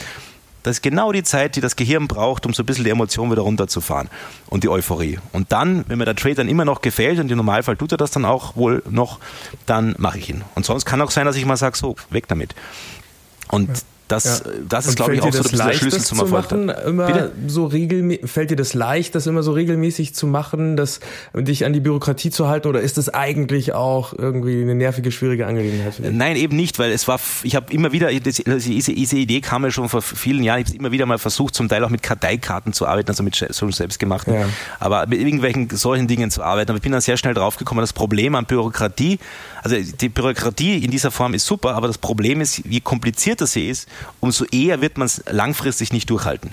das ist genau die Zeit, die das Gehirn braucht, um so ein bisschen die Emotion wieder runterzufahren und die Euphorie. Und dann, wenn mir der Trade dann immer noch gefällt und im Normalfall tut er das dann auch wohl noch, dann mache ich ihn. Und sonst kann auch sein, dass ich mal sage, so, weg damit. Und Das, ja. das ist, glaube ich, auch so der leicht, Schlüssel zum Erfolg. Machen, immer so fällt dir das leicht, das immer so regelmäßig zu machen, das, dich an die Bürokratie zu halten oder ist das eigentlich auch irgendwie eine nervige, schwierige Angelegenheit? Nein, eben nicht, weil es war, ich habe immer wieder, diese, diese Idee kam ja schon vor vielen Jahren, ich habe immer wieder mal versucht, zum Teil auch mit Karteikarten zu arbeiten, also mit so selbstgemachten, ja. aber mit irgendwelchen solchen Dingen zu arbeiten. Aber ich bin dann sehr schnell draufgekommen, das Problem an Bürokratie, also die Bürokratie in dieser Form ist super, aber das Problem ist, je komplizierter sie ist, umso eher wird man es langfristig nicht durchhalten.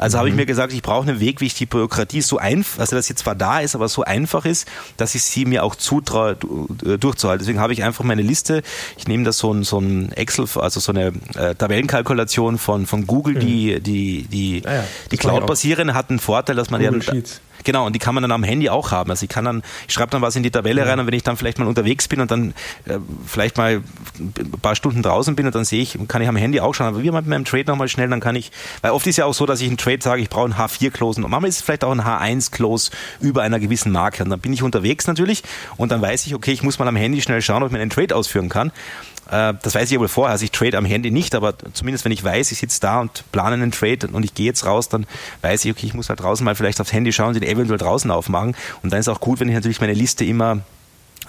Also mhm. habe ich mir gesagt, ich brauche einen Weg, wie ich die Bürokratie so einfach, also dass sie zwar da ist, aber so einfach ist, dass ich sie mir auch zutraue, durchzuhalten. Deswegen habe ich einfach meine Liste, ich nehme da so ein, so ein Excel, also so eine äh, Tabellenkalkulation von, von Google, mhm. die, die, die, ah ja, die Cloud-basierende hat einen Vorteil, dass man Google ja. Genau, und die kann man dann am Handy auch haben. Also ich kann dann, ich schreibe dann was in die Tabelle rein und wenn ich dann vielleicht mal unterwegs bin und dann äh, vielleicht mal ein paar Stunden draußen bin und dann sehe ich, kann ich am Handy auch schauen. Aber wie mit meinem Trade nochmal schnell, dann kann ich, weil oft ist ja auch so, dass ich einen Trade sage, ich brauche einen H4-Close und manchmal ist es vielleicht auch ein H1-Close über einer gewissen Marke. Und dann bin ich unterwegs natürlich und dann weiß ich, okay, ich muss mal am Handy schnell schauen, ob ich meinen Trade ausführen kann. Äh, das weiß ich ja wohl vorher. Also ich trade am Handy nicht, aber zumindest wenn ich weiß, ich sitze da und plane einen Trade und ich gehe jetzt raus, dann weiß ich, okay, ich muss halt draußen mal vielleicht aufs Handy schauen und den eventuell draußen aufmachen. Und dann ist auch gut, wenn ich natürlich meine Liste immer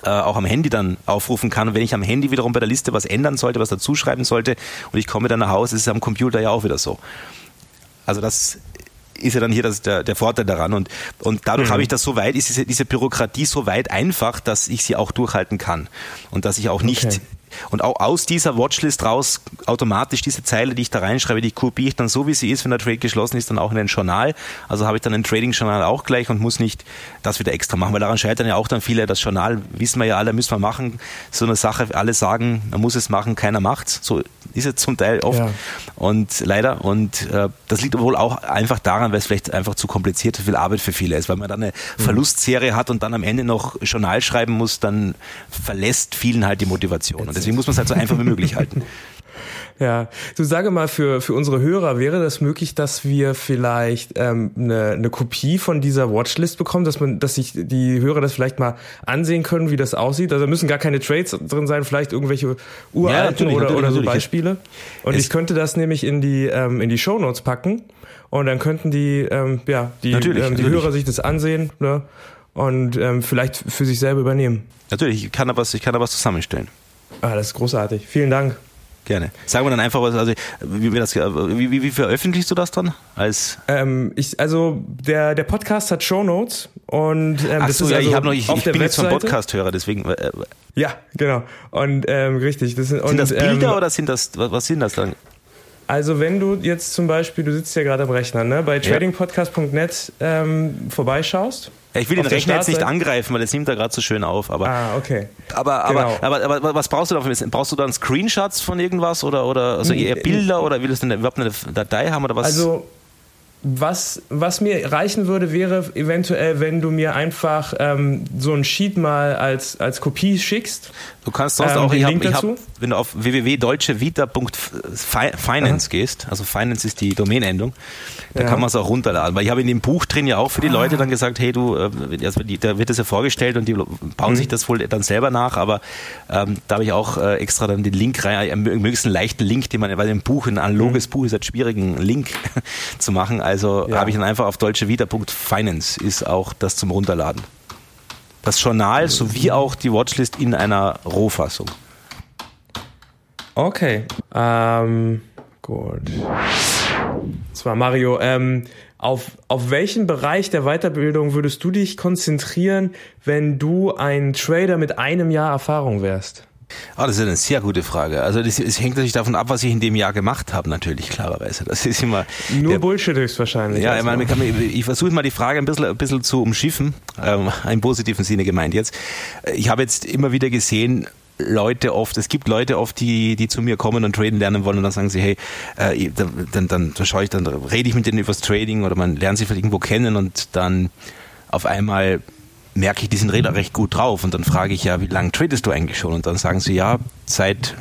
äh, auch am Handy dann aufrufen kann. Und wenn ich am Handy wiederum bei der Liste was ändern sollte, was dazuschreiben sollte und ich komme dann nach Hause, ist es am Computer ja auch wieder so. Also das ist ja dann hier das, der, der Vorteil daran. Und, und dadurch mhm. habe ich das so weit, ist diese, diese Bürokratie so weit einfach, dass ich sie auch durchhalten kann. Und dass ich auch nicht okay und auch aus dieser Watchlist raus automatisch diese Zeile, die ich da reinschreibe, die kopiere ich dann so, wie sie ist, wenn der Trade geschlossen ist, dann auch in den Journal. Also habe ich dann ein Trading-Journal auch gleich und muss nicht das wieder extra machen, weil daran scheitern ja auch dann viele. Das Journal wissen wir ja alle, müssen wir machen. So eine Sache, alle sagen, man muss es machen, keiner macht's. So ist es zum Teil oft. Ja. Und leider. Und äh, das liegt wohl auch einfach daran, weil es vielleicht einfach zu kompliziert, zu viel Arbeit für viele ist, weil man dann eine mhm. Verlustserie hat und dann am Ende noch Journal schreiben muss, dann verlässt vielen halt die Motivation. Deswegen muss man es halt so einfach wie möglich halten. Ja, du sage mal, für, für unsere Hörer, wäre das möglich, dass wir vielleicht ähm, eine, eine Kopie von dieser Watchlist bekommen, dass man, dass sich die Hörer das vielleicht mal ansehen können, wie das aussieht? Also müssen gar keine Trades drin sein, vielleicht irgendwelche uralten ja, natürlich, oder, natürlich, oder so. Beispiele. Und es ich könnte das nämlich in die, ähm, in die Show Notes packen und dann könnten die, ähm, ja, die, ähm, die Hörer sich das ansehen ne? und ähm, vielleicht für sich selber übernehmen. Natürlich, ich kann da was, ich kann da was zusammenstellen. Ah, das ist großartig. Vielen Dank. Gerne. Sagen wir dann einfach was, also wie, das, wie, wie, wie veröffentlichst du das dann? Als ähm, ich, also der, der Podcast hat Show Notes und ähm, das so, ist ja, also ich, noch, ich, ich bin jetzt so ein Podcast-Hörer, deswegen. Äh, ja, genau. Und ähm, richtig. Das sind, sind das Bilder ähm, oder sind das, was, was sind das dann? Also wenn du jetzt zum Beispiel, du sitzt ja gerade am Rechner, ne, bei tradingpodcast.net ähm, vorbeischaust, ich will den Rechner jetzt nicht angreifen, weil es nimmt da gerade so schön auf. Aber, ah, okay. Aber, aber, genau. aber, aber, was brauchst du da? Brauchst du dann Screenshots von irgendwas oder, oder also eher Bilder oder willst du denn überhaupt eine Datei haben oder was? Also was, was mir reichen würde, wäre eventuell, wenn du mir einfach ähm, so ein Sheet mal als, als Kopie schickst. Du kannst sonst ähm, auch, ich hab, ich hab, wenn du auf www.deutschevita.finance gehst, also Finance ist die Domänendung, da ja. kann man es auch runterladen. Weil ich habe in dem Buch drin ja auch für die ah. Leute dann gesagt, hey du, also da wird das ja vorgestellt und die bauen mhm. sich das wohl dann selber nach, aber ähm, da habe ich auch äh, extra dann den Link rein, äh, möglichst einen leichten Link, den man, weil im Buch, ein analoges mhm. Buch ist halt schwierig, einen Link zu machen. Also ja. habe ich dann einfach auf deutschevita.finance ist auch das zum Runterladen. Das Journal sowie auch die Watchlist in einer Rohfassung. Okay. Ähm, gut. Zwar Mario, ähm, auf, auf welchen Bereich der Weiterbildung würdest du dich konzentrieren, wenn du ein Trader mit einem Jahr Erfahrung wärst? Ah, das ist eine sehr gute Frage. Also das, das, hängt natürlich davon ab, was ich in dem Jahr gemacht habe, natürlich, klarerweise. Das ist immer. Nur der, Bullshit höchstwahrscheinlich. Ja, ich, meine, ich, ich versuche mal die Frage ein bisschen, ein bisschen zu umschiffen, ähm, im positiven Sinne gemeint jetzt. Ich habe jetzt immer wieder gesehen, Leute oft, es gibt Leute oft, die, die zu mir kommen und traden lernen wollen und dann sagen sie, hey, äh, dann, dann, dann, dann schaue ich, dann rede ich mit denen übers Trading oder man lernt sie vielleicht irgendwo kennen und dann auf einmal merke ich, die sind recht gut drauf und dann frage ich ja, wie lange tradest du eigentlich schon? Und dann sagen sie, ja, seit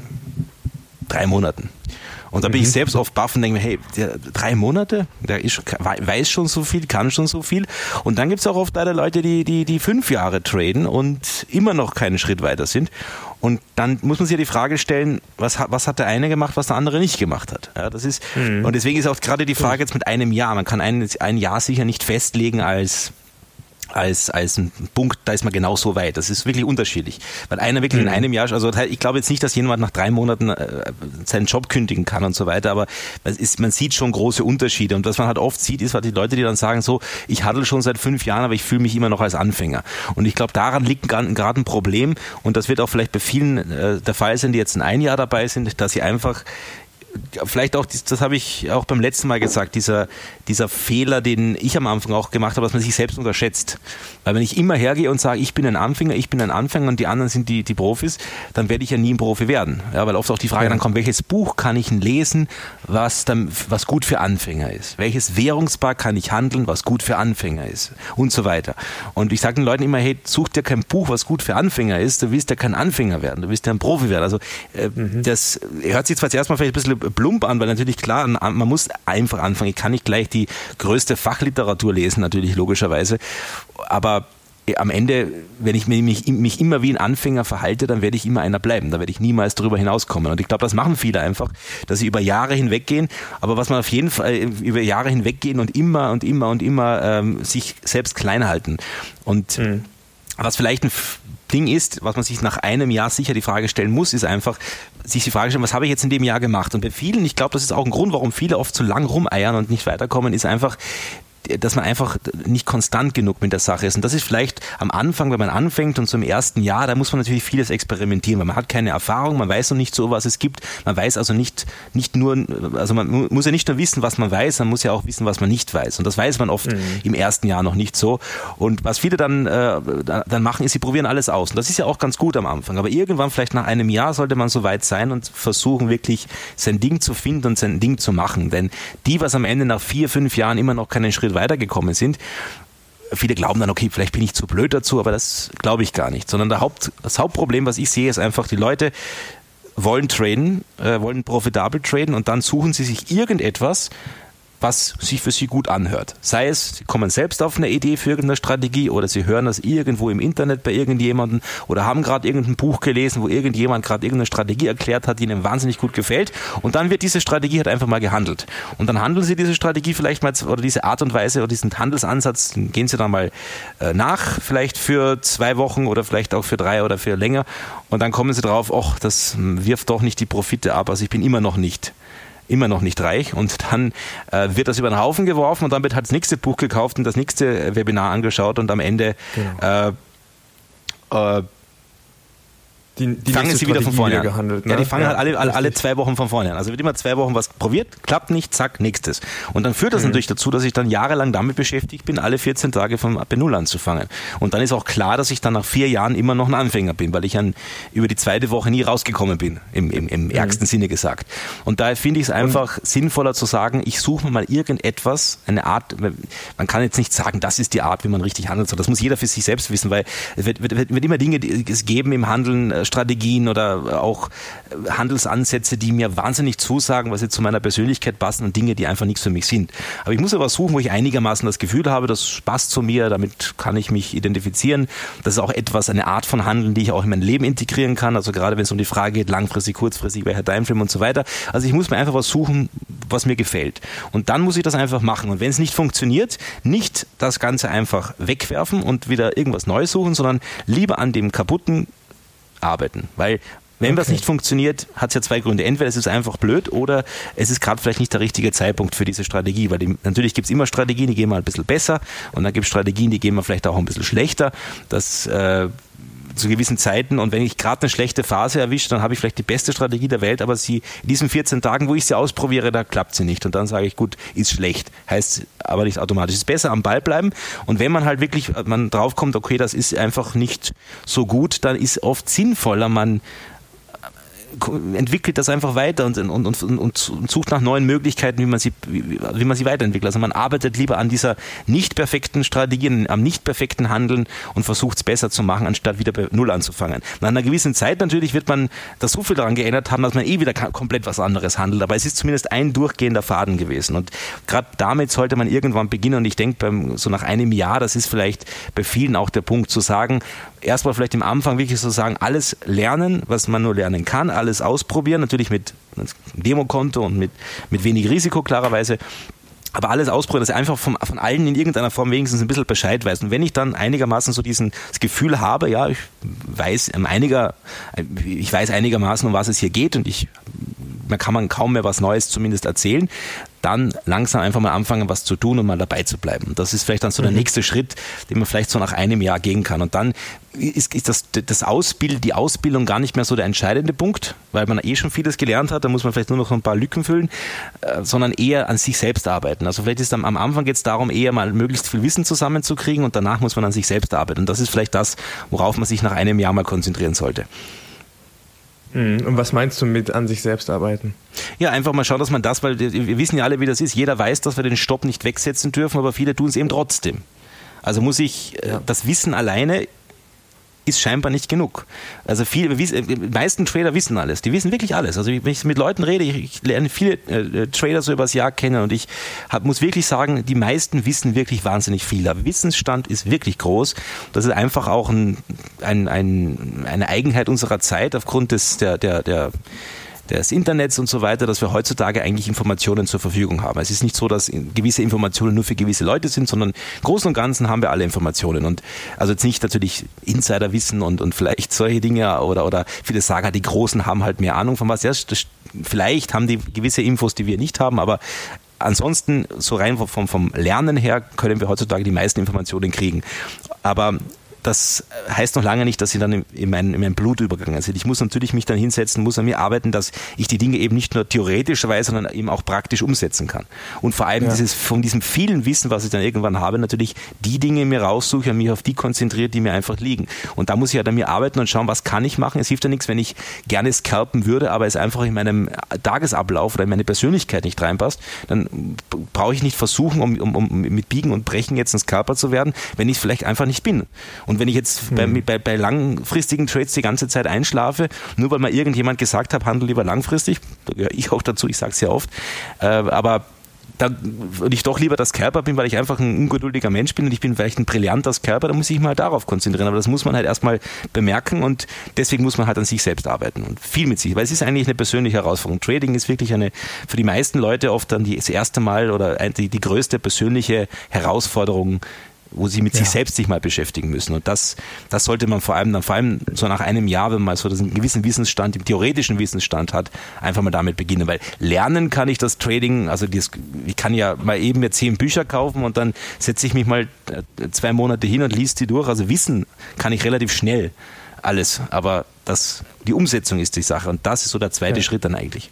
drei Monaten. Und da bin mhm. ich selbst oft baff und denke mir, hey, der, drei Monate, der ist, weiß schon so viel, kann schon so viel. Und dann gibt es auch oft leider Leute, die, die, die fünf Jahre traden und immer noch keinen Schritt weiter sind. Und dann muss man sich ja die Frage stellen, was hat, was hat der eine gemacht, was der andere nicht gemacht hat. Ja, das ist, mhm. Und deswegen ist auch gerade die Frage jetzt mit einem Jahr. Man kann ein, ein Jahr sicher nicht festlegen als als, als ein Punkt, da ist man genau so weit. Das ist wirklich unterschiedlich. Weil einer wirklich mhm. in einem Jahr, also ich glaube jetzt nicht, dass jemand nach drei Monaten äh, seinen Job kündigen kann und so weiter, aber ist, man sieht schon große Unterschiede. Und was man halt oft sieht, ist, was die Leute, die dann sagen, so, ich handle schon seit fünf Jahren, aber ich fühle mich immer noch als Anfänger. Und ich glaube, daran liegt gerade ein Problem und das wird auch vielleicht bei vielen äh, der Fall sein, die jetzt in ein Jahr dabei sind, dass sie einfach vielleicht auch, das habe ich auch beim letzten Mal gesagt, dieser, dieser Fehler, den ich am Anfang auch gemacht habe, dass man sich selbst unterschätzt. Weil wenn ich immer hergehe und sage, ich bin ein Anfänger, ich bin ein Anfänger und die anderen sind die, die Profis, dann werde ich ja nie ein Profi werden. Ja, weil oft auch die Frage dann kommt, welches Buch kann ich lesen, was, dann, was gut für Anfänger ist? Welches Währungspaar kann ich handeln, was gut für Anfänger ist? Und so weiter. Und ich sage den Leuten immer, hey, such dir kein Buch, was gut für Anfänger ist, du willst ja kein Anfänger werden, du willst ja ein Profi werden. Also äh, mhm. das hört sich zwar zuerst mal vielleicht ein bisschen plump an, weil natürlich klar, man muss einfach anfangen. Ich kann nicht gleich die größte Fachliteratur lesen, natürlich logischerweise. Aber äh, am Ende, wenn ich mich, mich, immer wie ein Anfänger verhalte, dann werde ich immer einer bleiben. Da werde ich niemals darüber hinauskommen. Und ich glaube, das machen viele einfach, dass sie über Jahre hinweggehen. Aber was man auf jeden Fall äh, über Jahre hinweggehen und immer und immer und immer ähm, sich selbst klein halten. Und mhm. was vielleicht ein Ding ist, was man sich nach einem Jahr sicher die Frage stellen muss, ist einfach, sich die Frage stellen, was habe ich jetzt in dem Jahr gemacht? Und bei vielen, ich glaube, das ist auch ein Grund, warum viele oft zu lang rumeiern und nicht weiterkommen, ist einfach, dass man einfach nicht konstant genug mit der Sache ist. Und das ist vielleicht am Anfang, wenn man anfängt und zum ersten Jahr, da muss man natürlich vieles experimentieren, weil man hat keine Erfahrung, man weiß noch nicht so, was es gibt. Man weiß also nicht, nicht nur, also man muss ja nicht nur wissen, was man weiß, man muss ja auch wissen, was man nicht weiß. Und das weiß man oft mhm. im ersten Jahr noch nicht so. Und was viele dann, äh, dann machen, ist, sie probieren alles aus. Und das ist ja auch ganz gut am Anfang. Aber irgendwann, vielleicht nach einem Jahr, sollte man so weit sein und versuchen, wirklich sein Ding zu finden und sein Ding zu machen. Denn die, was am Ende nach vier, fünf Jahren immer noch keinen Schritt weiter weitergekommen sind. Viele glauben dann, okay, vielleicht bin ich zu blöd dazu, aber das glaube ich gar nicht. Sondern der Haupt, das Hauptproblem, was ich sehe, ist einfach, die Leute wollen traden, äh, wollen profitabel traden und dann suchen sie sich irgendetwas, was sich für sie gut anhört. Sei es, sie kommen selbst auf eine Idee für irgendeine Strategie oder sie hören das irgendwo im Internet bei irgendjemandem oder haben gerade irgendein Buch gelesen, wo irgendjemand gerade irgendeine Strategie erklärt hat, die ihnen wahnsinnig gut gefällt und dann wird diese Strategie halt einfach mal gehandelt. Und dann handeln sie diese Strategie vielleicht mal oder diese Art und Weise oder diesen Handelsansatz, gehen sie dann mal äh, nach, vielleicht für zwei Wochen oder vielleicht auch für drei oder für länger und dann kommen sie drauf, ach, das wirft doch nicht die Profite ab, also ich bin immer noch nicht immer noch nicht reich. Und dann äh, wird das über den Haufen geworfen und dann wird halt das nächste Buch gekauft und das nächste Webinar angeschaut und am Ende genau. äh, äh, die, die fangen sie wieder von vorne an. Gehandelt, ne? Ja, die fangen ja, halt alle, alle, alle, zwei Wochen von vorne an. Also wird immer zwei Wochen was probiert, klappt nicht, zack, nächstes. Und dann führt das mhm. natürlich dazu, dass ich dann jahrelang damit beschäftigt bin, alle 14 Tage vom AP Null anzufangen. Und dann ist auch klar, dass ich dann nach vier Jahren immer noch ein Anfänger bin, weil ich an, über die zweite Woche nie rausgekommen bin, im, im, im mhm. ärgsten Sinne gesagt. Und daher finde ich es einfach Und sinnvoller zu sagen, ich suche mir mal irgendetwas, eine Art, man kann jetzt nicht sagen, das ist die Art, wie man richtig handelt, das muss jeder für sich selbst wissen, weil es wird, wird, wird immer Dinge geben im Handeln, äh, Strategien oder auch Handelsansätze, die mir wahnsinnig zusagen, was jetzt zu meiner Persönlichkeit passen und Dinge, die einfach nichts für mich sind. Aber ich muss aber suchen, wo ich einigermaßen das Gefühl habe, das passt zu mir, damit kann ich mich identifizieren. Das ist auch etwas, eine Art von Handeln, die ich auch in mein Leben integrieren kann. Also gerade wenn es um die Frage geht, langfristig, kurzfristig, welcher Timeframe und so weiter. Also ich muss mir einfach was suchen, was mir gefällt. Und dann muss ich das einfach machen. Und wenn es nicht funktioniert, nicht das Ganze einfach wegwerfen und wieder irgendwas Neues suchen, sondern lieber an dem kaputten arbeiten. Weil wenn okay. was nicht funktioniert, hat es ja zwei Gründe. Entweder es ist einfach blöd oder es ist gerade vielleicht nicht der richtige Zeitpunkt für diese Strategie. Weil die, natürlich gibt es immer Strategien, die gehen mal ein bisschen besser und dann gibt es Strategien, die gehen mal vielleicht auch ein bisschen schlechter. Das äh, zu gewissen Zeiten. Und wenn ich gerade eine schlechte Phase erwische, dann habe ich vielleicht die beste Strategie der Welt, aber sie in diesen 14 Tagen, wo ich sie ausprobiere, da klappt sie nicht. Und dann sage ich, gut, ist schlecht, heißt aber nicht automatisch. Es ist besser am Ball bleiben. Und wenn man halt wirklich man draufkommt, okay, das ist einfach nicht so gut, dann ist oft sinnvoller, man entwickelt das einfach weiter und, und, und, und, sucht nach neuen Möglichkeiten, wie man sie, wie, wie man sie weiterentwickelt. Also man arbeitet lieber an dieser nicht perfekten Strategie, am nicht perfekten Handeln und versucht es besser zu machen, anstatt wieder bei Null anzufangen. Nach einer gewissen Zeit natürlich wird man da so viel daran geändert haben, dass man eh wieder komplett was anderes handelt. Aber es ist zumindest ein durchgehender Faden gewesen. Und gerade damit sollte man irgendwann beginnen. Und ich denke, so nach einem Jahr, das ist vielleicht bei vielen auch der Punkt zu sagen, erstmal vielleicht im Anfang wirklich so sagen, alles lernen, was man nur lernen kann, alles ausprobieren, natürlich mit Demokonto und mit, mit wenig Risiko klarerweise. Aber alles ausprobieren, dass ich einfach von, von allen in irgendeiner Form wenigstens ein bisschen Bescheid weiß. Und wenn ich dann einigermaßen so diesen, das Gefühl habe, ja, ich weiß einiger, ich weiß einigermaßen, um was es hier geht und ich, man kann man kaum mehr was Neues zumindest erzählen, dann langsam einfach mal anfangen, was zu tun und mal dabei zu bleiben. Das ist vielleicht dann so der mhm. nächste Schritt, den man vielleicht so nach einem Jahr gehen kann. Und dann ist, ist das, das Ausbild, die Ausbildung gar nicht mehr so der entscheidende Punkt, weil man eh schon vieles gelernt hat, da muss man vielleicht nur noch ein paar Lücken füllen, äh, sondern eher an sich selbst arbeiten. Also vielleicht ist am, am Anfang geht es darum, eher mal möglichst viel Wissen zusammenzukriegen und danach muss man an sich selbst arbeiten. Und das ist vielleicht das, worauf man sich nach einem Jahr mal konzentrieren sollte. Mhm. Und was meinst du mit an sich selbst arbeiten? Ja, einfach mal schauen, dass man das, weil wir wissen ja alle, wie das ist. Jeder weiß, dass wir den Stopp nicht wegsetzen dürfen, aber viele tun es eben trotzdem. Also muss ich äh, ja. das Wissen alleine ist scheinbar nicht genug. Also viele, die meisten Trader wissen alles. Die wissen wirklich alles. Also wenn ich mit Leuten rede, ich, ich lerne viele äh, Trader so übers Jahr kennen und ich hab, muss wirklich sagen, die meisten wissen wirklich wahnsinnig viel. Der Wissensstand ist wirklich groß. Das ist einfach auch ein, ein, ein, eine Eigenheit unserer Zeit aufgrund des, der, der, der des Internets und so weiter, dass wir heutzutage eigentlich Informationen zur Verfügung haben. Es ist nicht so, dass gewisse Informationen nur für gewisse Leute sind, sondern im Großen und Ganzen haben wir alle Informationen. Und also jetzt nicht natürlich Insiderwissen und, und vielleicht solche Dinge oder, oder viele sagen, die Großen haben halt mehr Ahnung von was. Ja, vielleicht haben die gewisse Infos, die wir nicht haben, aber ansonsten, so rein vom, vom Lernen her, können wir heutzutage die meisten Informationen kriegen. Aber das heißt noch lange nicht, dass sie dann in mein, in mein Blut übergegangen sind. Ich muss natürlich mich dann hinsetzen, muss an mir arbeiten, dass ich die Dinge eben nicht nur theoretisch weiß, sondern eben auch praktisch umsetzen kann. Und vor allem ja. dieses, von diesem vielen Wissen, was ich dann irgendwann habe, natürlich die Dinge mir raussuche und mich auf die konzentriere, die mir einfach liegen. Und da muss ich halt an mir arbeiten und schauen, was kann ich machen. Es hilft ja nichts, wenn ich gerne scalpen würde, aber es einfach in meinem Tagesablauf oder in meine Persönlichkeit nicht reinpasst, dann brauche ich nicht versuchen, um, um, um mit Biegen und Brechen jetzt ein Scalper zu werden, wenn ich es vielleicht einfach nicht bin. Und wenn ich jetzt bei, hm. bei, bei langfristigen Trades die ganze Zeit einschlafe, nur weil mal irgendjemand gesagt hat, handel lieber langfristig, da gehöre ich auch dazu, ich sage es ja oft, äh, aber dann würde ich doch lieber das Körper bin, weil ich einfach ein ungeduldiger Mensch bin und ich bin vielleicht ein brillanter Körper, dann muss ich mal darauf konzentrieren. Aber das muss man halt erstmal bemerken und deswegen muss man halt an sich selbst arbeiten und viel mit sich, weil es ist eigentlich eine persönliche Herausforderung. Trading ist wirklich eine, für die meisten Leute oft dann das erste Mal oder die, die größte persönliche Herausforderung, wo sie mit ja. sich selbst sich mal beschäftigen müssen. Und das, das sollte man vor allem dann, vor allem so nach einem Jahr, wenn man so einen gewissen Wissensstand, im theoretischen Wissensstand hat, einfach mal damit beginnen. Weil lernen kann ich das Trading, also das, ich kann ja mal eben mir zehn Bücher kaufen und dann setze ich mich mal äh, zwei Monate hin und liest die durch. Also wissen kann ich relativ schnell alles. Aber das, die Umsetzung ist die Sache. Und das ist so der zweite ja. Schritt dann eigentlich.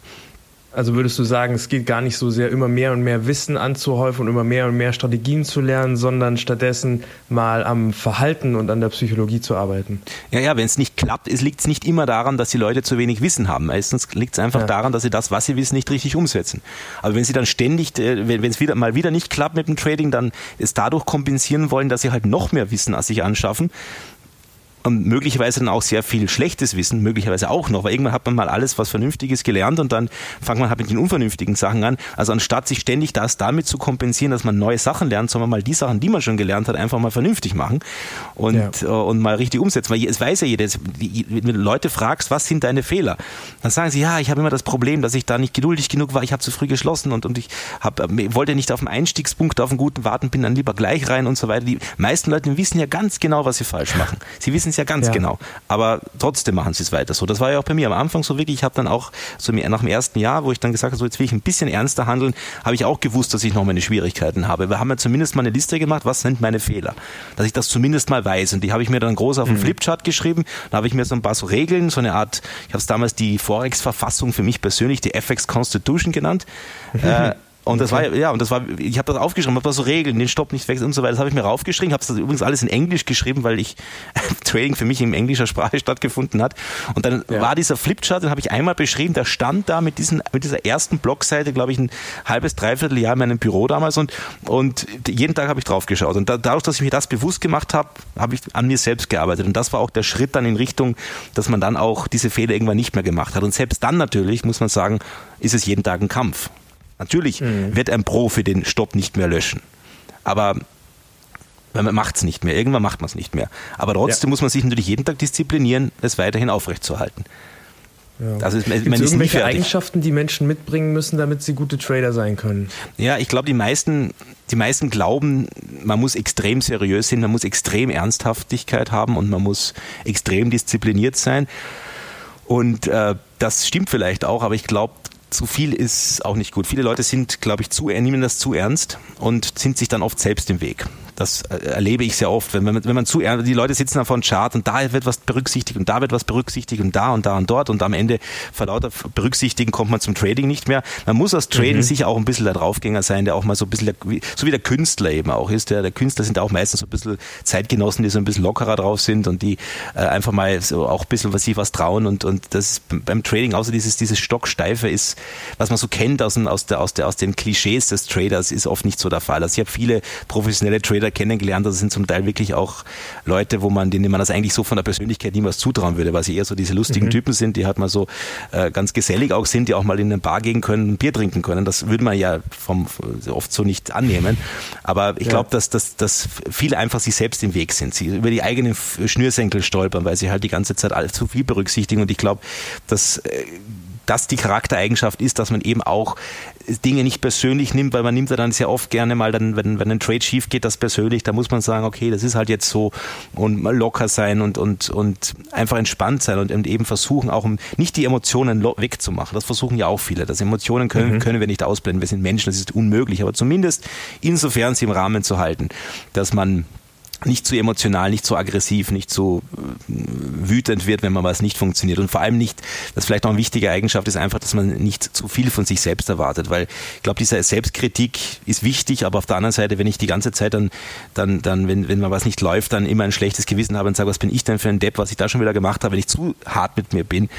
Also würdest du sagen, es geht gar nicht so sehr, immer mehr und mehr Wissen anzuhäufen und immer mehr und mehr Strategien zu lernen, sondern stattdessen mal am Verhalten und an der Psychologie zu arbeiten? Ja, ja, wenn es nicht klappt, liegt es nicht immer daran, dass die Leute zu wenig Wissen haben. Meistens liegt es einfach ja. daran, dass sie das, was sie wissen, nicht richtig umsetzen. Aber wenn sie dann ständig, äh, wenn es wieder mal wieder nicht klappt mit dem Trading, dann es dadurch kompensieren wollen, dass sie halt noch mehr Wissen als sich anschaffen, und möglicherweise dann auch sehr viel schlechtes Wissen, möglicherweise auch noch, weil irgendwann hat man mal alles, was Vernünftiges gelernt und dann fängt man halt mit den unvernünftigen Sachen an. Also anstatt sich ständig das damit zu kompensieren, dass man neue Sachen lernt, soll man mal die Sachen, die man schon gelernt hat, einfach mal vernünftig machen und, ja. Äh, und mal richtig umsetzen. Weil es weiß ja jeder, wenn du Leute fragst, was sind deine Fehler, dann sagen sie, ja, ich habe immer das Problem, dass ich da nicht geduldig genug war, ich habe zu früh geschlossen und, und ich hab, äh, wollte nicht auf dem Einstiegspunkt auf einen guten warten, bin dann lieber gleich rein und so weiter. Die meisten Leute wissen ja ganz genau, was sie falsch machen. Sie wissen es ja ganz ja. genau. Aber trotzdem machen sie es weiter so. Das war ja auch bei mir am Anfang so wirklich. Ich habe dann auch so nach dem ersten Jahr, wo ich dann gesagt habe, so jetzt will ich ein bisschen ernster handeln, habe ich auch gewusst, dass ich noch meine Schwierigkeiten habe. Wir haben ja zumindest mal eine Liste gemacht, was sind meine Fehler. Dass ich das zumindest mal weiß. Und die habe ich mir dann groß auf den mhm. Flipchart geschrieben. Da habe ich mir so ein paar so Regeln, so eine Art, ich habe es damals die Forex-Verfassung für mich persönlich, die FX Constitution genannt. Äh, Und das okay. war ja und das war ich habe das aufgeschrieben, habe da so Regeln, den Stopp nicht wechseln und so weiter. Das habe ich mir raufgeschrieben, habe das übrigens alles in Englisch geschrieben, weil ich Trading für mich in englischer Sprache stattgefunden hat. Und dann ja. war dieser Flipchart, den habe ich einmal beschrieben, der stand da mit diesen mit dieser ersten Blogseite, glaube ich, ein halbes dreiviertel Jahr in meinem Büro damals und und jeden Tag habe ich drauf geschaut und da, dadurch, dass ich mir das bewusst gemacht habe, habe ich an mir selbst gearbeitet und das war auch der Schritt dann in Richtung, dass man dann auch diese Fehler irgendwann nicht mehr gemacht hat und selbst dann natürlich muss man sagen, ist es jeden Tag ein Kampf. Natürlich mhm. wird ein Profi den Stopp nicht mehr löschen. Aber man macht es nicht mehr. Irgendwann macht man es nicht mehr. Aber trotzdem ja. muss man sich natürlich jeden Tag disziplinieren, es weiterhin aufrechtzuerhalten. Ja. Also ist, Gibt es irgendwelche Eigenschaften, die Menschen mitbringen müssen, damit sie gute Trader sein können? Ja, ich glaube, die meisten, die meisten glauben, man muss extrem seriös sein, man muss extrem Ernsthaftigkeit haben und man muss extrem diszipliniert sein. Und äh, das stimmt vielleicht auch, aber ich glaube, zu viel ist auch nicht gut. Viele Leute sind, glaube ich, zu, nehmen das zu ernst und sind sich dann oft selbst im Weg. Das äh, erlebe ich sehr oft, wenn man, wenn man zu die Leute sitzen da vor einem Chart und da wird was berücksichtigt und da wird was berücksichtigt und da und da und dort und am Ende vor lauter Berücksichtigen kommt man zum Trading nicht mehr. Man muss als Traden mhm. sicher auch ein bisschen der Draufgänger sein, der auch mal so ein bisschen, so wie der Künstler eben auch ist. Der, der Künstler sind auch meistens so ein bisschen Zeitgenossen, die so ein bisschen lockerer drauf sind und die äh, einfach mal so auch ein bisschen was sich was trauen und, und das ist beim Trading, außer dieses, dieses Stocksteife ist, was man so kennt aus, aus, der, aus, der, aus den Klischees des Traders, ist oft nicht so der Fall. Also ich habe viele professionelle Trader kennengelernt, das sind zum Teil wirklich auch Leute, wo man, denen man das eigentlich so von der Persönlichkeit niemals zutrauen würde, weil sie eher so diese lustigen mhm. Typen sind, die halt mal so äh, ganz gesellig auch sind, die auch mal in eine Bar gehen können, ein Bier trinken können. Das würde man ja vom, oft so nicht annehmen. Aber ich ja. glaube, dass, dass, dass viele einfach sich selbst im Weg sind. Sie über die eigenen Schnürsenkel stolpern, weil sie halt die ganze Zeit alles zu viel berücksichtigen. Und ich glaube, dass äh, das die Charaktereigenschaft ist, dass man eben auch Dinge nicht persönlich nimmt, weil man nimmt ja dann sehr oft gerne mal dann, wenn, wenn ein Trade schief geht, das persönlich, da muss man sagen, okay, das ist halt jetzt so und mal locker sein und, und, und einfach entspannt sein und, und eben versuchen auch nicht die Emotionen wegzumachen. Das versuchen ja auch viele. Das Emotionen können, mhm. können wir nicht ausblenden. Wir sind Menschen, das ist unmöglich, aber zumindest insofern sie im Rahmen zu halten, dass man nicht zu emotional, nicht zu aggressiv, nicht zu äh, wütend wird, wenn man was nicht funktioniert. Und vor allem nicht, das vielleicht auch eine wichtige Eigenschaft ist einfach, dass man nicht zu viel von sich selbst erwartet. Weil ich glaube, diese Selbstkritik ist wichtig, aber auf der anderen Seite, wenn ich die ganze Zeit dann, dann, dann, wenn, wenn mal was nicht läuft, dann immer ein schlechtes Gewissen habe und sage, was bin ich denn für ein Depp, was ich da schon wieder gemacht habe, wenn ich zu hart mit mir bin,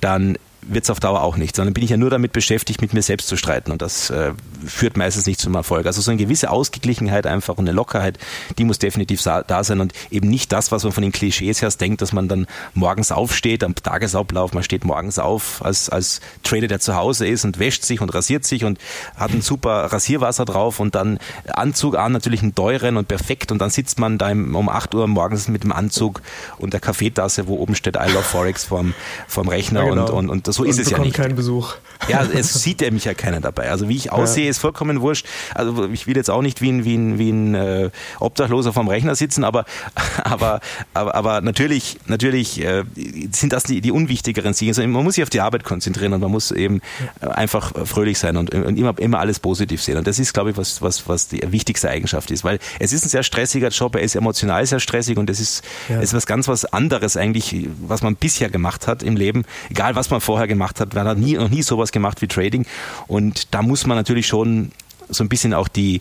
dann wird es auf Dauer auch nicht, sondern bin ich ja nur damit beschäftigt, mit mir selbst zu streiten und das äh, führt meistens nicht zum Erfolg. Also so eine gewisse Ausgeglichenheit einfach und eine Lockerheit, die muss definitiv da sein und eben nicht das, was man von den Klischees her denkt, dass man dann morgens aufsteht am Tagesablauf, man steht morgens auf als, als Trader, der zu Hause ist und wäscht sich und rasiert sich und hat ein super Rasierwasser drauf und dann Anzug an, natürlich einen teuren und perfekt und dann sitzt man da um 8 Uhr morgens mit dem Anzug und der Kaffeetasse, wo oben steht I love Forex vorm, vorm Rechner ja, genau. und, und, und so ist es ja nicht. keinen Besuch. Ja, es sieht ja mich ja keiner dabei. Also wie ich aussehe, ja. ist vollkommen wurscht. Also ich will jetzt auch nicht wie ein, wie ein, wie ein äh, Obdachloser vom Rechner sitzen, aber, aber, aber, aber natürlich, natürlich äh, sind das die, die unwichtigeren Dinge. Also man muss sich auf die Arbeit konzentrieren und man muss eben äh, einfach fröhlich sein und, und immer, immer alles positiv sehen. Und das ist, glaube ich, was, was, was die wichtigste Eigenschaft ist. Weil es ist ein sehr stressiger Job, er ist emotional sehr stressig und es ist, ja. ist was ganz was anderes eigentlich, was man bisher gemacht hat im Leben. Egal, was man vorher gemacht hat, man hat nie, noch nie sowas gemacht wie Trading. Und da muss man natürlich schon so ein bisschen auch die,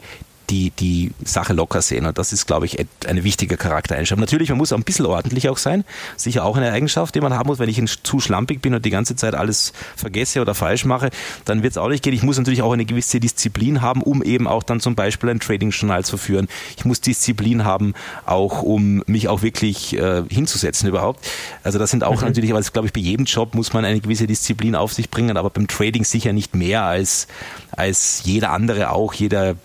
die, die Sache locker sehen. Und das ist, glaube ich, eine wichtige Charaktereigenschaft. Natürlich, man muss auch ein bisschen ordentlich auch sein. Sicher auch eine Eigenschaft, die man haben muss. Wenn ich zu schlampig bin und die ganze Zeit alles vergesse oder falsch mache, dann wird es auch nicht gehen. Ich muss natürlich auch eine gewisse Disziplin haben, um eben auch dann zum Beispiel ein Trading-Journal zu führen. Ich muss Disziplin haben, auch um mich auch wirklich äh, hinzusetzen überhaupt. Also das sind auch mhm. natürlich, aber das glaube ich, bei jedem Job muss man eine gewisse Disziplin auf sich bringen, aber beim Trading sicher nicht mehr als, als jeder andere auch. Jeder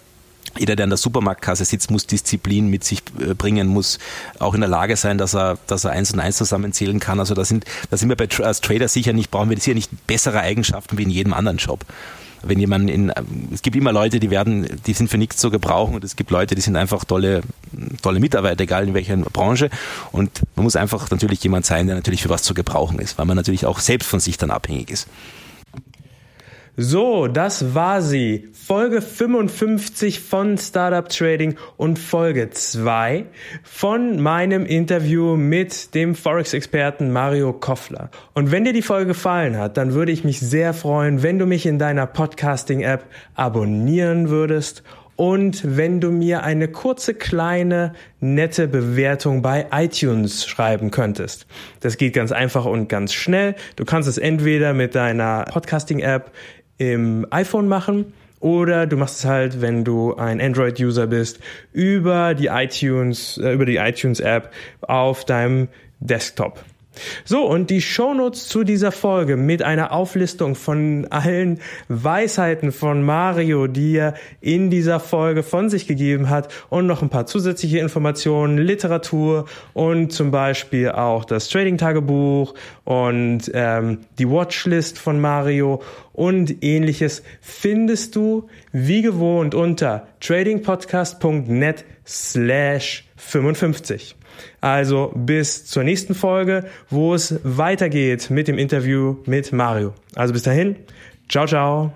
jeder, der in der Supermarktkasse sitzt, muss Disziplin mit sich äh, bringen, muss auch in der Lage sein, dass er, dass er eins und eins zusammenzählen kann. Also da sind, da sind wir bei, als Trader sicher nicht, brauchen wir sicher nicht bessere Eigenschaften wie in jedem anderen Job. Wenn jemand in, es gibt immer Leute, die werden, die sind für nichts zu gebrauchen und es gibt Leute, die sind einfach tolle, tolle Mitarbeiter, egal in welcher Branche. Und man muss einfach natürlich jemand sein, der natürlich für was zu gebrauchen ist, weil man natürlich auch selbst von sich dann abhängig ist. So, das war sie. Folge 55 von Startup Trading und Folge 2 von meinem Interview mit dem Forex-Experten Mario Koffler. Und wenn dir die Folge gefallen hat, dann würde ich mich sehr freuen, wenn du mich in deiner Podcasting-App abonnieren würdest und wenn du mir eine kurze, kleine, nette Bewertung bei iTunes schreiben könntest. Das geht ganz einfach und ganz schnell. Du kannst es entweder mit deiner Podcasting-App im iPhone machen oder du machst es halt, wenn du ein Android-User bist, über die iTunes, äh, über die iTunes-App auf deinem Desktop. So, und die Shownotes zu dieser Folge mit einer Auflistung von allen Weisheiten von Mario, die er in dieser Folge von sich gegeben hat und noch ein paar zusätzliche Informationen, Literatur und zum Beispiel auch das Trading-Tagebuch und ähm, die Watchlist von Mario und ähnliches findest du wie gewohnt unter tradingpodcast.net slash 55. Also bis zur nächsten Folge, wo es weitergeht mit dem Interview mit Mario. Also bis dahin, ciao, ciao.